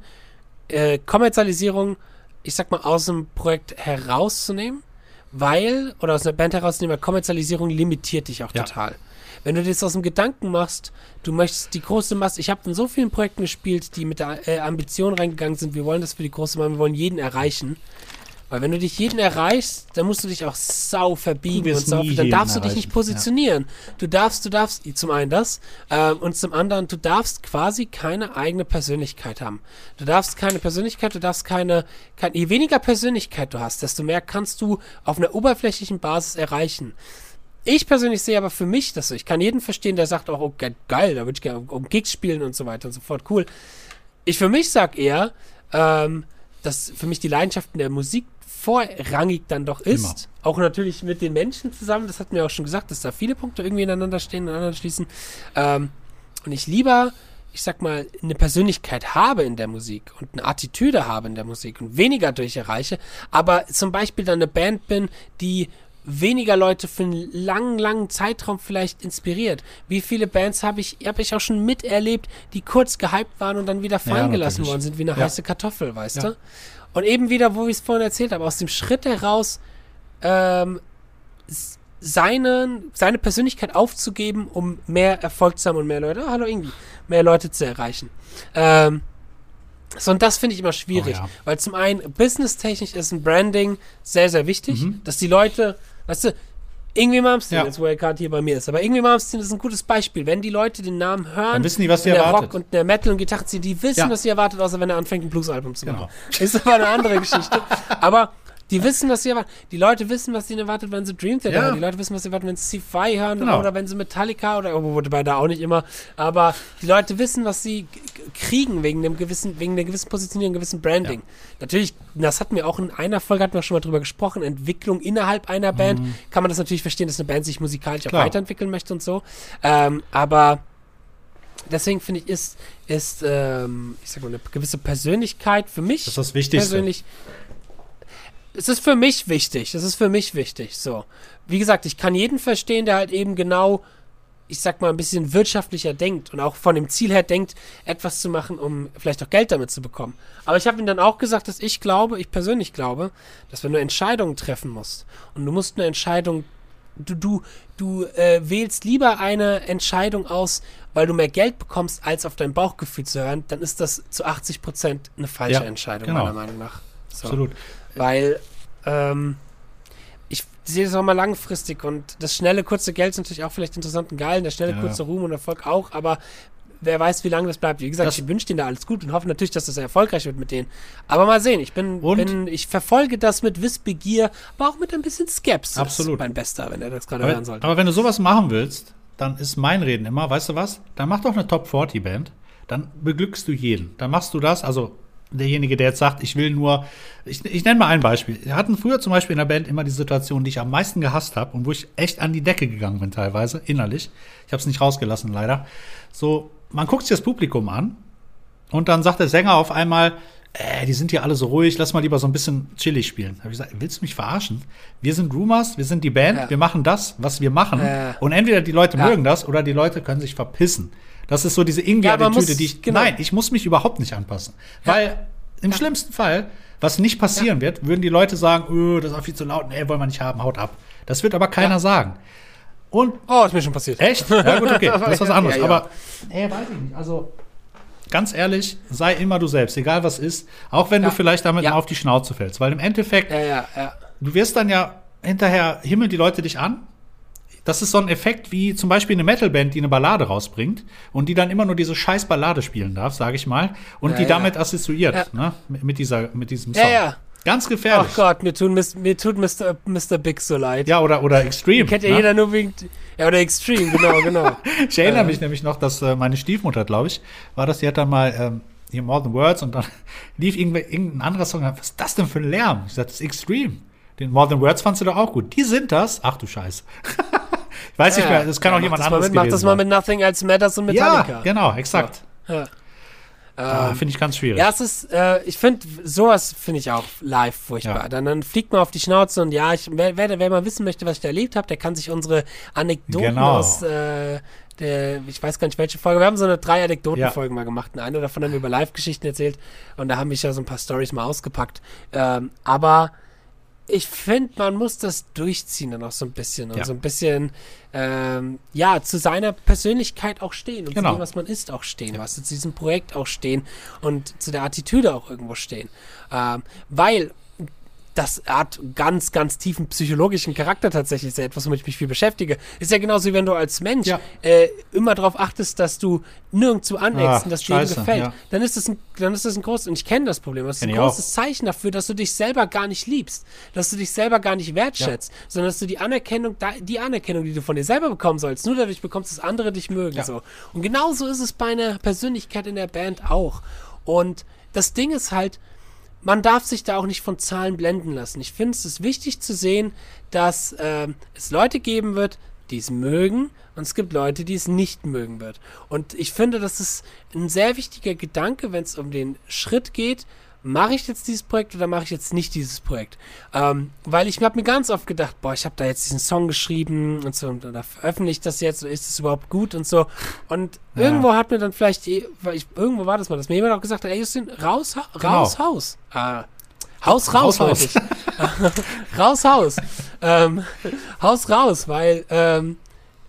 äh, Kommerzialisierung, ich sag mal, aus dem Projekt herauszunehmen, weil, oder aus einer Band herauszunehmen, weil Kommerzialisierung limitiert dich auch Ja. total. Wenn du das aus dem Gedanken machst, du möchtest die große Masse, ich habe in so vielen Projekten gespielt, die mit der äh, Ambition reingegangen sind, wir wollen das für die große Masse, wir wollen jeden erreichen. Weil wenn du dich jeden erreichst, dann musst du dich auch sau verbiegen und sau, dann darfst du dich nicht positionieren. Du darfst, du darfst, zum einen das, ähm, und zum anderen, du darfst quasi keine eigene Persönlichkeit haben. Du darfst keine Persönlichkeit, du darfst keine, kein, je weniger Persönlichkeit du hast, desto mehr kannst du auf einer oberflächlichen Basis erreichen. Ich persönlich sehe aber für mich das so. Ich kann jeden verstehen, der sagt auch, oh, ge- geil, da würde ich gerne um Gigs spielen und so weiter und so fort. Cool. Ich für mich sag eher, ähm, dass für mich die Leidenschaft in der Musik vorrangig dann doch ist. Immer. Auch natürlich mit den Menschen zusammen, das hatten wir auch schon gesagt, dass da viele Punkte irgendwie ineinander stehen, ineinander schließen. Ähm, und ich lieber, ich sag mal, eine Persönlichkeit habe in der Musik und eine Attitüde habe in der Musik und weniger durch erreiche, aber zum Beispiel dann eine Band bin, die weniger Leute für einen langen, langen Zeitraum vielleicht inspiriert. Wie viele Bands habe ich, habe ich auch schon miterlebt, die kurz gehypt waren und dann wieder fallen gelassen natürlich. worden sind, wie eine Ja. heiße Kartoffel, weißt Ja. du? Und eben wieder, wo ich es vorhin erzählt habe, aus dem Schritt heraus, ähm, seinen, seine Persönlichkeit aufzugeben, um mehr Erfolg zu haben und mehr Leute, oh, hallo irgendwie, mehr Leute zu erreichen. Ähm, so, und das finde ich immer schwierig, Oh ja. weil zum einen, businesstechnisch ist ein Branding sehr, sehr wichtig, dass die Leute, weißt du, irgendwie Malmsteen, Ja. jetzt wo er gerade hier bei mir ist, aber irgendwie Malmsteen ist ein gutes Beispiel. Wenn die Leute den Namen hören, Dann wissen die, was sie erwartet. Rock und der Metal und Gitarre ziehen, die wissen, Ja. was sie erwartet, außer wenn er anfängt, ein Blues-Album zu machen. Genau. Ist aber eine andere Geschichte. Aber die wissen, was sie erwarten. Die Leute wissen, was sie erwartet, wenn sie Dream Theater Ja. hören. Die Leute wissen, was sie erwarten, wenn sie C5 hören Genau. oder wenn sie Metallica oder oh, wobei da auch nicht immer. Aber die Leute wissen, was sie kriegen wegen dem gewissen, wegen der gewissen Positionierung, gewissen Branding. Natürlich, das hatten wir auch in einer Folge, hatten wir schon mal drüber gesprochen, Entwicklung innerhalb einer Band. Kann man das natürlich verstehen, dass eine Band sich musikalisch auch Mhm. Weiterentwickeln möchte und so. Ähm, aber deswegen finde ich, ist, ist ähm, ich sag mal, eine gewisse Persönlichkeit für mich Das ist das Wichtigste. persönlich. Es ist für mich wichtig. Es ist für mich wichtig. So. Wie gesagt, ich kann jeden verstehen, der halt eben genau, ich sag mal, ein bisschen wirtschaftlicher denkt und auch von dem Ziel her denkt, etwas zu machen, um vielleicht auch Geld damit zu bekommen. Aber ich habe ihm dann auch gesagt, dass ich glaube, ich persönlich glaube, dass wenn du Entscheidungen treffen musst und du musst eine Entscheidung du, du, du äh, wählst lieber eine Entscheidung aus, weil du mehr Geld bekommst, als auf dein Bauchgefühl zu hören, dann ist das zu 80 Prozent eine falsche Ja, Entscheidung, genau. meiner Meinung nach. So. Absolut. Weil ähm, ich sehe das auch mal langfristig und das schnelle, kurze Geld ist natürlich auch vielleicht interessant und geil, und der schnelle, Ja. kurze Ruhm und Erfolg auch, aber wer weiß, wie lange das bleibt. Wie gesagt, Das- ich wünsche denen da alles gut und hoffe natürlich, dass das erfolgreich wird mit denen. Aber mal sehen, ich bin, bin ich verfolge das mit Wissbegier, aber auch mit ein bisschen Skepsis. Absolut. Mein Bester, wenn er das gerade hören sollte. aber wenn du sowas machen willst, dann ist mein Reden immer, weißt du was? Dann mach doch eine Top 40 Band. Dann beglückst du jeden. Dann machst du das, also derjenige, der jetzt sagt, ich will nur, ich, ich nenne mal ein Beispiel. Wir hatten früher zum Beispiel in der Band immer die Situation, die ich am meisten gehasst habe und wo ich echt an die Decke gegangen bin teilweise, innerlich. Ich habe es nicht rausgelassen, leider. So, man guckt sich das Publikum an und dann sagt der Sänger auf einmal, äh, die sind hier alle so ruhig, lass mal lieber so ein bisschen chillig spielen. Habe ich gesagt, willst du mich verarschen? Wir sind Rumors, wir sind die Band, Ja. wir machen das, was wir machen. Ja. Und entweder die Leute Ja. mögen das oder die Leute können sich verpissen. Das ist so diese Ja, Irgendwie-Attitüde, muss- die ich. genau. Nein, ich muss mich überhaupt nicht anpassen. Weil im schlimmsten Fall, was nicht passieren wird, würden die Leute sagen, öh, das ist auch viel zu laut, nee, wollen wir nicht haben, haut ab. Das wird aber keiner Ja. sagen. Und Oh, ist mir schon passiert. Echt? Ja, gut, okay. Das ist was anderes. Ja, ja. Aber, ey, weiß ich nicht. Also, ganz ehrlich, sei immer du selbst, egal was ist. Auch wenn Ja. du vielleicht damit Ja. mal auf die Schnauze fällst. Weil im Endeffekt, Ja, ja, ja. du wirst dann ja hinterher, himmeln die Leute dich an. Das ist so ein Effekt wie zum Beispiel eine Metalband, die eine Ballade rausbringt und die dann immer nur diese scheiß Ballade spielen darf, sage ich mal, und Ja, die ja. damit assoziiert, Ja. ne? Mit, dieser, mit diesem Ja, Song. ja. Ganz Ach gefährlich. Gott, mir, tun, mir tut Mr. Mr. Big so leid. Ja, oder, oder Extreme. Kennt ja ne? jeder nur wegen. Ja, oder Extreme, genau, genau. Ich erinnere Äh. mich nämlich noch, dass äh, meine Stiefmutter, glaube ich, war das, die hat dann mal ähm, hier More Than Words und dann lief irgendein anderer Song. Was ist das denn für ein Lärm? Ich sagte, das ist Extreme. Den More Than Words fandst du doch auch gut. Die sind das. Ach du Scheiße. ich weiß nicht Ja, mehr, das kann ja, auch jemand anderes mit, Mach das mal mit Nothing Else Matters und Metallica. Ja, genau, exakt. Ja. Ah, Finde ich ganz schwierig. Ja, es ist, äh, ich finde, sowas finde ich auch live furchtbar. Ja. Dann, dann fliegt man auf die Schnauze und ja, ich, wer, wer, wer mal wissen möchte, was ich da erlebt habe, der kann sich unsere Anekdoten Genau. aus äh, der, ich weiß gar nicht welche Folge, wir haben so eine drei Anekdotenfolgen mal gemacht. Eine davon haben wir über Live-Geschichten erzählt und da haben wir ja so ein paar Stories mal ausgepackt. Ähm, aber ich finde, man muss das durchziehen dann auch so ein bisschen und Ja. so ein bisschen, ähm, ja, zu seiner Persönlichkeit auch stehen und Genau. zu dem, was man ist, auch stehen, was zu diesem Projekt auch stehen und zu der Attitüde auch irgendwo stehen. Ähm, weil das hat ganz, ganz tiefen psychologischen Charakter tatsächlich. Ist ja etwas, womit ich mich viel beschäftige. Ist ja genauso wie wenn du als Mensch Ja. äh, immer darauf achtest, dass du nirgendwo aneckst Ah, und dass dir gefällt. ja. Dann ist das ein, dann ist das ein großes, und ich kenne das Problem, das ist ein Kenn auch. großes Zeichen dafür, dass du dich selber gar nicht liebst, dass du dich selber gar nicht wertschätzt, sondern dass du die Anerkennung, die Anerkennung, die du von dir selber bekommen sollst, nur dadurch bekommst, dass andere dich mögen. Ja. So. Und genauso ist es bei einer Persönlichkeit in der Band auch. Und das Ding ist halt, man darf sich da auch nicht von Zahlen blenden lassen. Ich finde es ist wichtig zu sehen, dass ähm, es Leute geben wird, die es mögen und es gibt Leute, die es nicht mögen wird. Und ich finde, das ist ein sehr wichtiger Gedanke, wenn es um den Schritt geht, mache ich jetzt dieses Projekt oder mache ich jetzt nicht dieses Projekt? Ähm, weil ich habe mir ganz oft gedacht, boah, ich habe da jetzt diesen Song geschrieben und so, und da veröffentliche ich das jetzt, ist es überhaupt gut und so. Und Ja. irgendwo hat mir dann vielleicht, weil ich, irgendwo war das mal, dass mir jemand auch gesagt hat, ey Justin, raus, ha- Genau. raus, Haus. Ah, Haus, raus, Raus, ich. raus, Haus. Ähm, Haus, raus, weil ähm,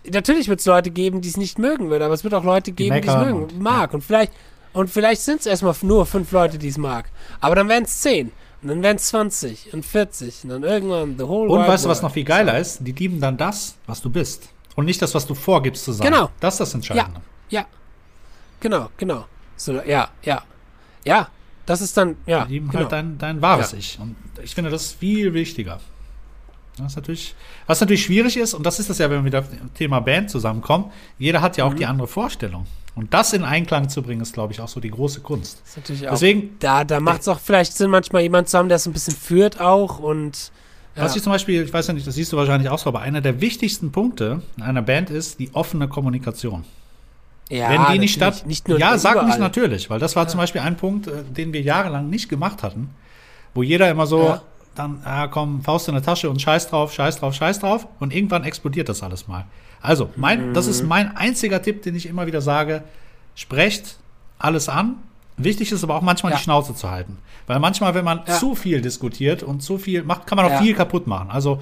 natürlich wird es Leute geben, die es nicht mögen würden, aber es wird auch Leute geben, die es mögen, und- mag. Und vielleicht, und vielleicht sind es erstmal nur fünf Leute, die es mag. Aber dann werden es zehn. Und dann werden es 20 und 40 und dann irgendwann the whole Und weißt du, was noch viel geiler ist? Die lieben dann das, was du bist. Und nicht das, was du vorgibst zu sein. Genau. Das ist das Entscheidende. Ja. Genau, genau. So, ja, ja. Ja, das ist dann, ja. Die lieben genau. halt dein, dein wahres Ja. Ich. Und ich finde das viel wichtiger. Ist natürlich, was natürlich schwierig ist, und das ist das ja, wenn wir wieder auf das Thema Band zusammenkommen, jeder hat ja auch Mhm. die andere Vorstellung. Und das in Einklang zu bringen, ist, glaube ich, auch so die große Kunst. Das ist natürlich auch, Deswegen, da, da macht es auch vielleicht Sinn, manchmal jemand zu haben, der es ein bisschen führt auch und ja. was ich zum Beispiel, ich weiß ja nicht, das siehst du wahrscheinlich auch so, aber einer der wichtigsten Punkte in einer Band ist die offene Kommunikation. ja, Wenn die nicht statt. nicht nur ja, sag nicht überall. natürlich, weil das war zum Beispiel ein Punkt, äh, den wir jahrelang nicht gemacht hatten, wo jeder immer so Ja. Dann, ah, komm, Faust in der Tasche und scheiß drauf, scheiß drauf, scheiß drauf und irgendwann explodiert das alles mal. Also, mein, das Mhm. ist mein einziger Tipp, den ich immer wieder sage: Sprecht alles an. Wichtig ist aber auch manchmal Ja. die Schnauze zu halten. Weil manchmal, wenn man Ja. zu viel diskutiert und zu viel macht, kann man auch Ja. viel kaputt machen. Also,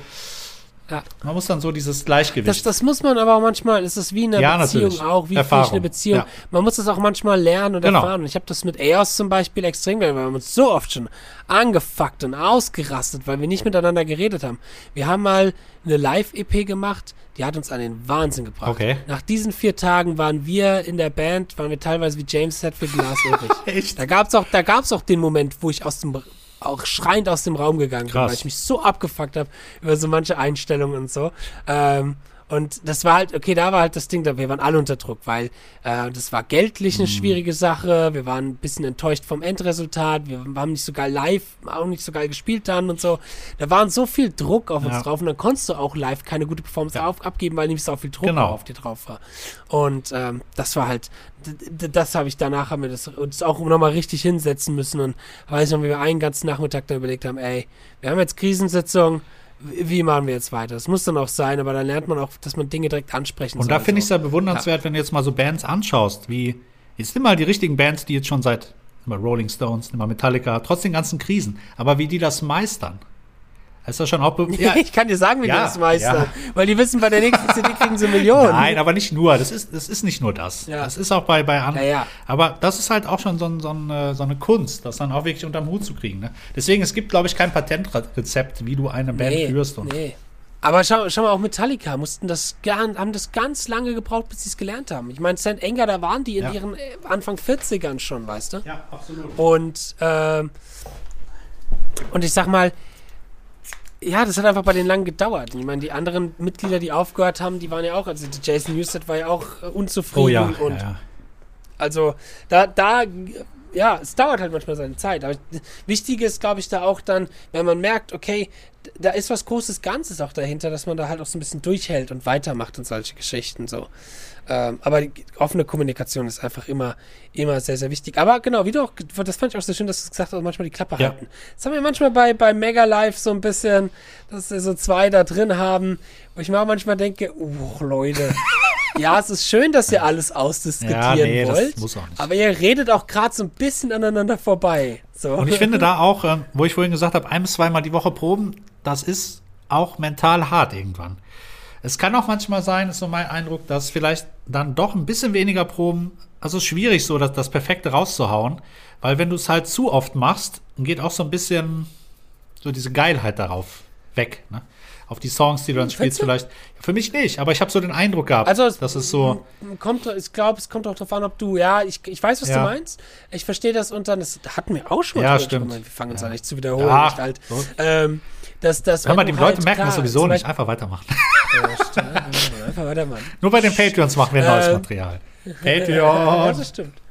Ja. man muss dann so dieses Gleichgewicht. Das, das muss man aber auch manchmal, es ist wie in einer Ja, Beziehung natürlich. auch, wie Erfahrung, eine Beziehung. ja. Man muss das auch manchmal lernen und Genau. erfahren. Und ich habe das mit EOS zum Beispiel extrem gelernt, weil wir haben uns so oft schon angefuckt und ausgerastet, weil wir nicht miteinander geredet haben. Wir haben mal eine Live-EP gemacht, die hat uns an den Wahnsinn gebracht. Okay. Nach diesen vier Tagen waren wir in der Band, waren wir teilweise wie James Hetfield Lars Ulrich. Da gab's auch, da gab's auch den Moment, wo ich aus dem auch schreiend aus dem Raum gegangen bin, Krass. weil ich mich so abgefuckt habe über so manche Einstellungen und so. Ähm, und das war halt, okay, da war halt das Ding, da wir waren alle unter Druck, weil äh, das war geldlich Mhm. eine schwierige Sache, wir waren ein bisschen enttäuscht vom Endresultat, wir haben nicht so geil live, auch nicht so geil gespielt dann und so. Da war so viel Druck auf uns Ja. drauf und dann konntest du auch live keine gute Performance Ja. auf, abgeben, weil nämlich so viel Druck Genau. auf dir drauf war. Und ähm, das war halt, das habe ich danach, haben wir das uns auch nochmal richtig hinsetzen müssen und weiß noch, wie wir einen ganzen Nachmittag da überlegt haben, ey, wir haben jetzt Krisensitzung, wie wie machen wir jetzt weiter? Das muss dann auch sein, aber dann lernt man auch, dass man Dinge direkt ansprechen Und soll. da finde ich es ja bewundernswert, wenn du jetzt mal so Bands anschaust, wie jetzt nimm mal die richtigen Bands, die jetzt schon seit nimm mal Rolling Stones, nimm mal Metallica, trotz den ganzen Krisen, aber wie die das meistern. Ist das schon auch be- ja, ich kann dir sagen, wie Ja, die das meistern. ja. Weil die wissen, bei der nächsten CD kriegen sie Millionen. Nein, aber nicht nur. Das ist, das ist nicht nur das. Ja. Das ist auch bei, bei anderen. Ja. Aber das ist halt auch schon so, so, eine, so eine Kunst, das dann auch wirklich unterm Hut zu kriegen. Ne? Deswegen, es gibt, glaube ich, kein Patentrezept, wie du eine Band führst. Und nee. Aber schau, schau mal, auch Metallica mussten das, haben das ganz lange gebraucht, bis sie es gelernt haben. Ich meine, St. Anger, da waren die in ihren äh, Anfang 40ern schon, weißt du? Ja, absolut. Und, ähm, und ich sag mal, ja, das hat einfach bei denen lang gedauert. Ich meine, die anderen Mitglieder, die aufgehört haben, die waren ja auch, also Jason Newsted war ja auch äh, unzufrieden. Oh ja, und ja, ja. also da, da, ja, es dauert halt manchmal seine Zeit. Aber wichtig ist, glaube ich, da auch dann, wenn man merkt, okay, da ist was Großes Ganzes auch dahinter, dass man da halt auch so ein bisschen durchhält und weitermacht und solche Geschichten so. Ähm, aber offene Kommunikation ist einfach immer, immer sehr, sehr wichtig. Aber genau, wie du auch, das fand ich auch so schön, dass du gesagt hast, manchmal die Klappe Ja. halten. Das haben wir manchmal bei, bei Mega Live so ein bisschen, dass wir so zwei da drin haben, wo ich mir auch manchmal denke, oh, Leute. ja, es ist schön, dass ihr alles ausdiskutieren Ja, nee, wollt. Aber ihr redet auch gerade so ein bisschen aneinander vorbei. So. Und ich finde da auch, ähm, wo ich vorhin gesagt habe, ein bis zweimal die Woche proben, das ist auch mental hart irgendwann. Es kann auch manchmal sein, ist so mein Eindruck, dass vielleicht dann doch ein bisschen weniger Proben, also es schwierig so, das, das Perfekte rauszuhauen, weil wenn du es halt zu oft machst, geht auch so ein bisschen, so diese Geilheit darauf weg. Ne? Auf die Songs, die du dann spielst, du? vielleicht. Für mich nicht, aber ich habe so den Eindruck gehabt, Also es das ist so. kommt, ich glaube, es kommt auch darauf an, ob du, ja, ich, ich weiß, was Ja. du meinst. Ich verstehe das und dann, das hatten wir auch schon. Ja, stimmt. gesprochen. Wir fangen uns Ja. an, nicht zu wiederholen, Ja, nicht alt. so. Ähm, dass, dass, Hör mal, die Leute halt, merken das sowieso nicht. Einfach weitermachen. Ja, stimmt. Einfach weitermachen. Nur bei den Patreons machen wir neues Ähm, Material. Ja, Patreon. das stimmt.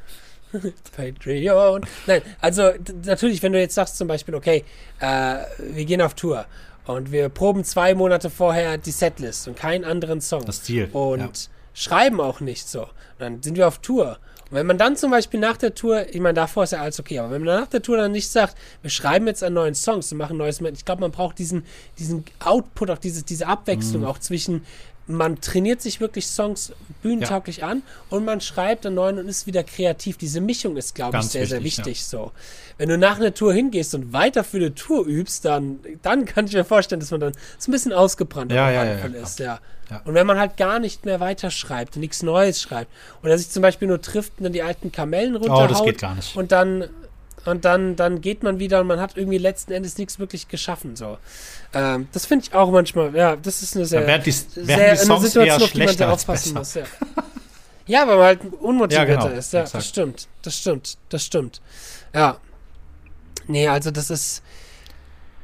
Patreon. Nein, also natürlich, wenn du jetzt sagst zum Beispiel, okay, äh, wir gehen auf Tour und wir proben zwei Monate vorher die Setlist und keinen anderen Song. Das Ziel, Und ja. schreiben auch nicht so. Und dann sind wir auf Tour. Und wenn man dann zum Beispiel nach der Tour, ich meine, davor ist ja alles okay, aber wenn man nach der Tour dann nicht sagt, wir schreiben jetzt einen neuen Songs und machen ein neues, ich glaube, man braucht diesen, diesen Output, auch diese, diese Mhm. Abwechslung auch zwischen, man trainiert sich wirklich Songs bühnentauglich an und man schreibt einen neuen und ist wieder kreativ. Diese Mischung ist, glaube ich, sehr, sehr wichtig, wichtig. So. Wenn du nach einer Tour hingehst und weiter für eine Tour übst, dann, dann kann ich mir vorstellen, dass man dann so ein bisschen ausgebrannt Ja, ja, ja, ja, ist. Ja. Ja. Und wenn man halt gar nicht mehr weiterschreibt und nichts Neues schreibt oder sich zum Beispiel nur trifft und dann die alten Kamellen runterhaut Oh, das geht gar nicht. und dann und dann, dann geht man wieder und man hat irgendwie letzten Endes nichts wirklich geschaffen. So. Ähm, das finde ich auch manchmal, ja, das ist eine sehr, die, sehr die eine Situation, auf die man sehr aufpassen muss. Ja. ja, weil man halt unmotivierter Ja, genau, ist. Ja, exakt. das stimmt, das stimmt, das stimmt. Ja. Nee, also das ist.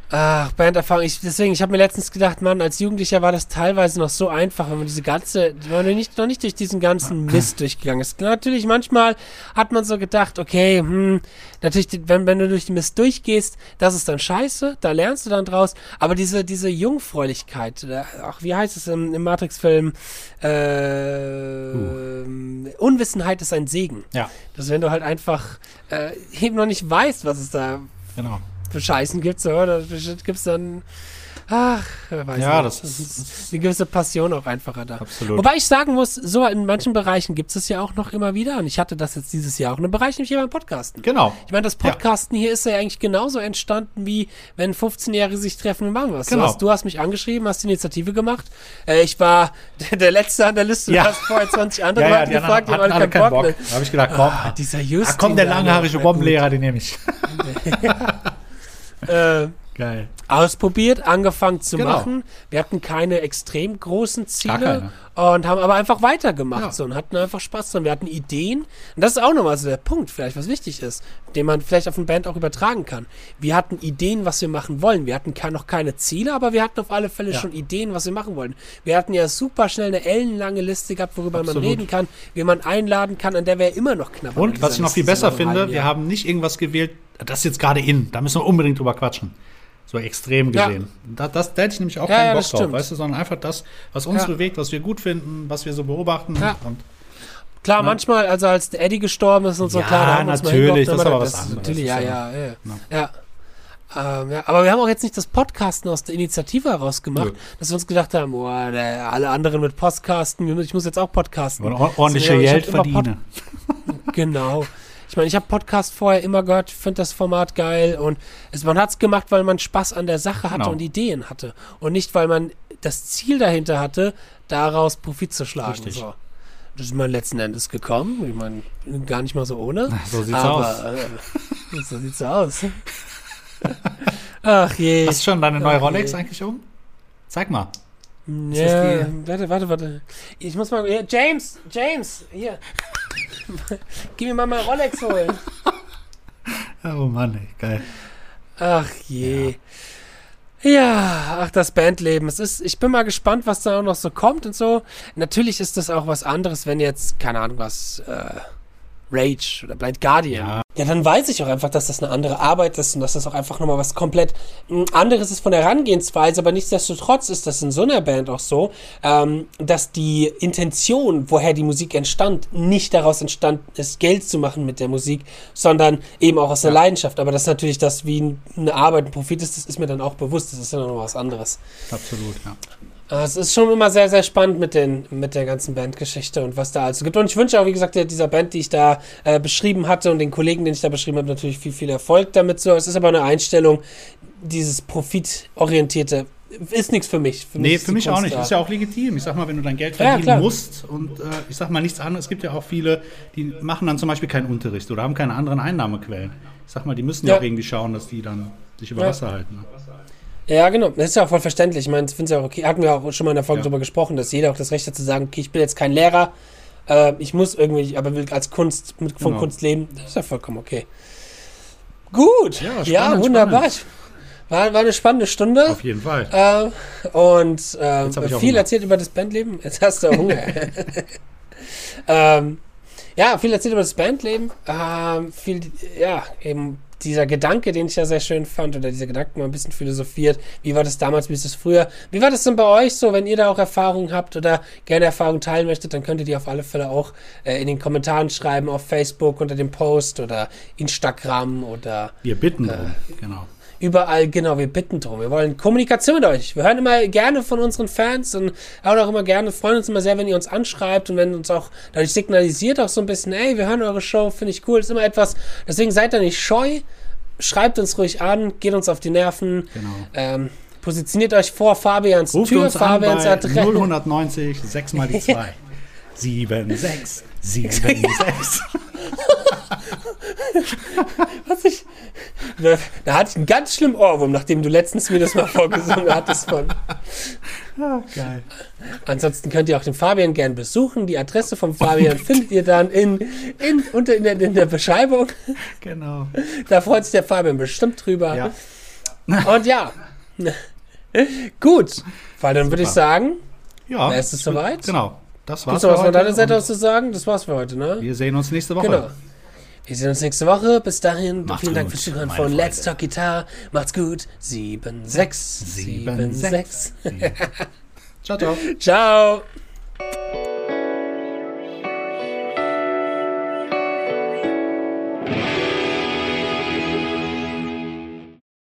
Ach, Banderfahrung. Ich, deswegen, ich habe mir letztens gedacht, Mann, als Jugendlicher war das teilweise noch so einfach, wenn man diese ganze, wenn man nicht, noch nicht durch diesen ganzen Mist durchgegangen ist. Natürlich, manchmal hat man so gedacht, okay, hm, natürlich, wenn, wenn du durch den Mist durchgehst, das ist dann scheiße, da lernst du dann draus, aber diese, diese Jungfräulichkeit, oder, ach, wie heißt es im, im Matrix-Film, äh, Unwissenheit ist ein Segen. Ja, Dass wenn du halt einfach äh, eben noch nicht weißt, was es da genau. Für Scheißen gibt, so, da gibt es dann, ach, weiß Ja, nicht. das ist- eine gewisse Passion auch einfacher da. Absolut. Wobei ich sagen muss, so in manchen Bereichen gibt es ja auch noch immer wieder, und ich hatte das jetzt dieses Jahr auch in einem Bereich, nämlich hier beim Podcasten. Genau. Ich meine, das Podcasten hier ist ja eigentlich genauso entstanden, wie wenn 15-Jährige sich treffen und machen was. Genau. Du, hast, du hast mich angeschrieben, hast die Initiative gemacht. Äh, ich war der, der Letzte an der Liste. Ja. Du hast vorher 20 andere Ja, ja, die gefragt, anderen hatten alle keinen Bock. mehr. Da habe ich gedacht, komm, Ah, dieser Justin. ah, komm, der langhaarige. Bombenlehrer, den nehme ich. Äh, Geil. Ausprobiert, angefangen zu Genau. machen. Wir hatten keine extrem großen Ziele und haben aber einfach weitergemacht Ja. so, und hatten einfach Spaß dran. Wir hatten Ideen und das ist auch nochmal so der Punkt, vielleicht was wichtig ist, den man vielleicht auf eine Band auch übertragen kann. Wir hatten Ideen, was wir machen wollen. Wir hatten noch keine Ziele, aber wir hatten auf alle Fälle Ja. schon Ideen, was wir machen wollen. Wir hatten ja super schnell eine ellenlange Liste gehabt, worüber man Absolut. reden kann, wie man einladen kann, an der wir immer noch knapp Und was ich noch viel besser finde, wir haben haben nicht irgendwas gewählt, das ist jetzt gerade in, da müssen wir unbedingt drüber quatschen. So extrem Ja. gesehen. Da, das, da hätte ich nämlich auch Ja, keinen ja, Bock drauf, stimmt. weißt du, sondern einfach das, was uns Ja. bewegt, was wir gut finden, was wir so beobachten. Ja. Und Klar, manchmal, also als Eddie gestorben ist und so, Ja, klar, da haben wir uns mal natürlich, hingeguckt, das ist aber was das anderes, Natürlich, ja, ja, ja- ja. Ja. Ähm, ja. Aber wir haben auch jetzt nicht das Podcasten aus der Initiative heraus gemacht, Nö. dass wir uns gedacht haben, boah, der, alle anderen mit Podcasten, ich muss jetzt auch podcasten. wollen ordentliche Also, Geld Pod- verdienen. Genau. Ich meine, ich habe Podcast vorher immer gehört, finde das Format geil und es, man hat es gemacht, weil man Spaß an der Sache hatte Genau. und Ideen hatte und nicht, weil man das Ziel dahinter hatte, daraus Profit zu schlagen. Richtig. So. Das ist man letzten Endes gekommen. Ich meine, gar nicht mal so ohne. So sieht's aber, aus. Äh, so sieht's aus. Ach je. Hast du schon deine neue. Rolex eigentlich um? Zeig mal. Ja, warte, warte, warte. Ich muss mal. Hier, James, James, hier. Gib mir mal mein Rolex holen. Oh Mann, ey, geil. Ach je. Ja. ach, das Bandleben. Es ist, ich bin mal gespannt, was da auch noch so kommt und so. Natürlich ist das auch was anderes, wenn jetzt, keine Ahnung, was, äh, Rage oder Blind Guardian. Ja. Ja, dann weiß ich auch einfach, dass das eine andere Arbeit ist und dass das auch einfach nochmal was komplett mm, anderes ist von der Herangehensweise, aber nichtsdestotrotz ist das in so einer Band auch so, ähm, dass die Intention, woher die Musik entstand, nicht daraus entstanden ist, Geld zu machen mit der Musik, sondern eben auch aus der Leidenschaft. Aber das natürlich das wie eine Arbeit, ein Profit ist, das ist mir dann auch bewusst, das ist ja noch was anderes. Absolut, ja. Äh, Es ist schon immer sehr, sehr spannend mit, den, mit der ganzen Bandgeschichte und was da also gibt. Und ich wünsche auch, wie gesagt, dieser Band, die ich da äh, beschrieben hatte und den Kollegen, den ich da beschrieben habe, natürlich viel, viel Erfolg damit. So, es ist aber eine Einstellung, dieses profitorientierte ist nichts für mich. Für Nee, ist für mich auch nicht. da. Ist ja auch legitim. Ich sag mal, wenn du dein Geld Ja, verdienen klar. musst und äh, ich sag mal nichts anderes, es gibt ja auch viele, die machen dann zum Beispiel keinen Unterricht oder haben keine anderen Einnahmequellen. ich sag mal, die müssen ja, Ja. auch irgendwie schauen, dass die dann sich über Ja. Wasser halten. Ne? Ja, genau. Das ist ja auch voll verständlich. Ich meine, ich finde es ja auch okay. Hatten wir auch schon mal in der Folge Ja. darüber gesprochen, dass jeder auch das Recht hat zu sagen, okay, ich bin jetzt kein Lehrer, äh, ich muss irgendwie, aber will als Kunst, mit, von Genau. Kunst leben. Das ist ja vollkommen okay. Gut. Ja, Ja, spannend, wunderbar. spannend. War, war eine spannende Stunde. Auf jeden Fall. Äh, und ähm, viel erzählt über das Bandleben. Jetzt hast du Hunger. ähm, ja, viel erzählt über das Bandleben. Ähm, viel, ja, eben dieser Gedanke, den ich ja sehr schön fand, oder dieser Gedanke mal ein bisschen philosophiert. Wie war das damals, wie ist es früher? Wie war das denn bei euch so, wenn ihr da auch Erfahrungen habt oder gerne Erfahrungen teilen möchtet, dann könnt ihr die auf alle Fälle auch äh, in den Kommentaren schreiben, auf Facebook unter dem Post oder Instagram oder Wir bitten darum. Genau. Überall, genau, wir bitten drum. Wir wollen Kommunikation mit euch. Wir hören immer gerne von unseren Fans und hören auch immer gerne, freuen uns immer sehr, wenn ihr uns anschreibt und wenn uns auch dadurch signalisiert auch so ein bisschen, ey, wir hören eure Show, finde ich cool, ist immer etwas. Deswegen seid da nicht scheu, schreibt uns ruhig an, geht uns auf die Nerven. Genau. Ähm, positioniert euch vor Fabians Ruft Tür, uns an Fabians bei Adresse. 090 6 mal die 2. 7, 6, 7, 6. Was ich, da, da hatte ich einen ganz schlimmen Ohrwurm, nachdem du letztens mir das mal vorgesungen hattest von. Ah, geil. Ansonsten könnt ihr auch den Fabian gern besuchen. Die Adresse vom Fabian findet ihr dann in, in, unter, in, der, in der Beschreibung. Genau. Da freut sich der Fabian bestimmt drüber. Ja. Und ja. Gut. Weil dann würde ich sagen, Ja. Ist es soweit? Genau. Das gibt's war's. noch was von deiner Seite aus zu sagen? Das war's für heute, ne? Wir sehen uns nächste Woche. Genau. Wir sehen uns nächste Woche. Bis dahin, Macht's vielen Dank gut, fürs Zuhören von Freunde. Let's Talk Guitar. Macht's gut. 7, 6, 7, 6. Ciao, ciao. Ciao.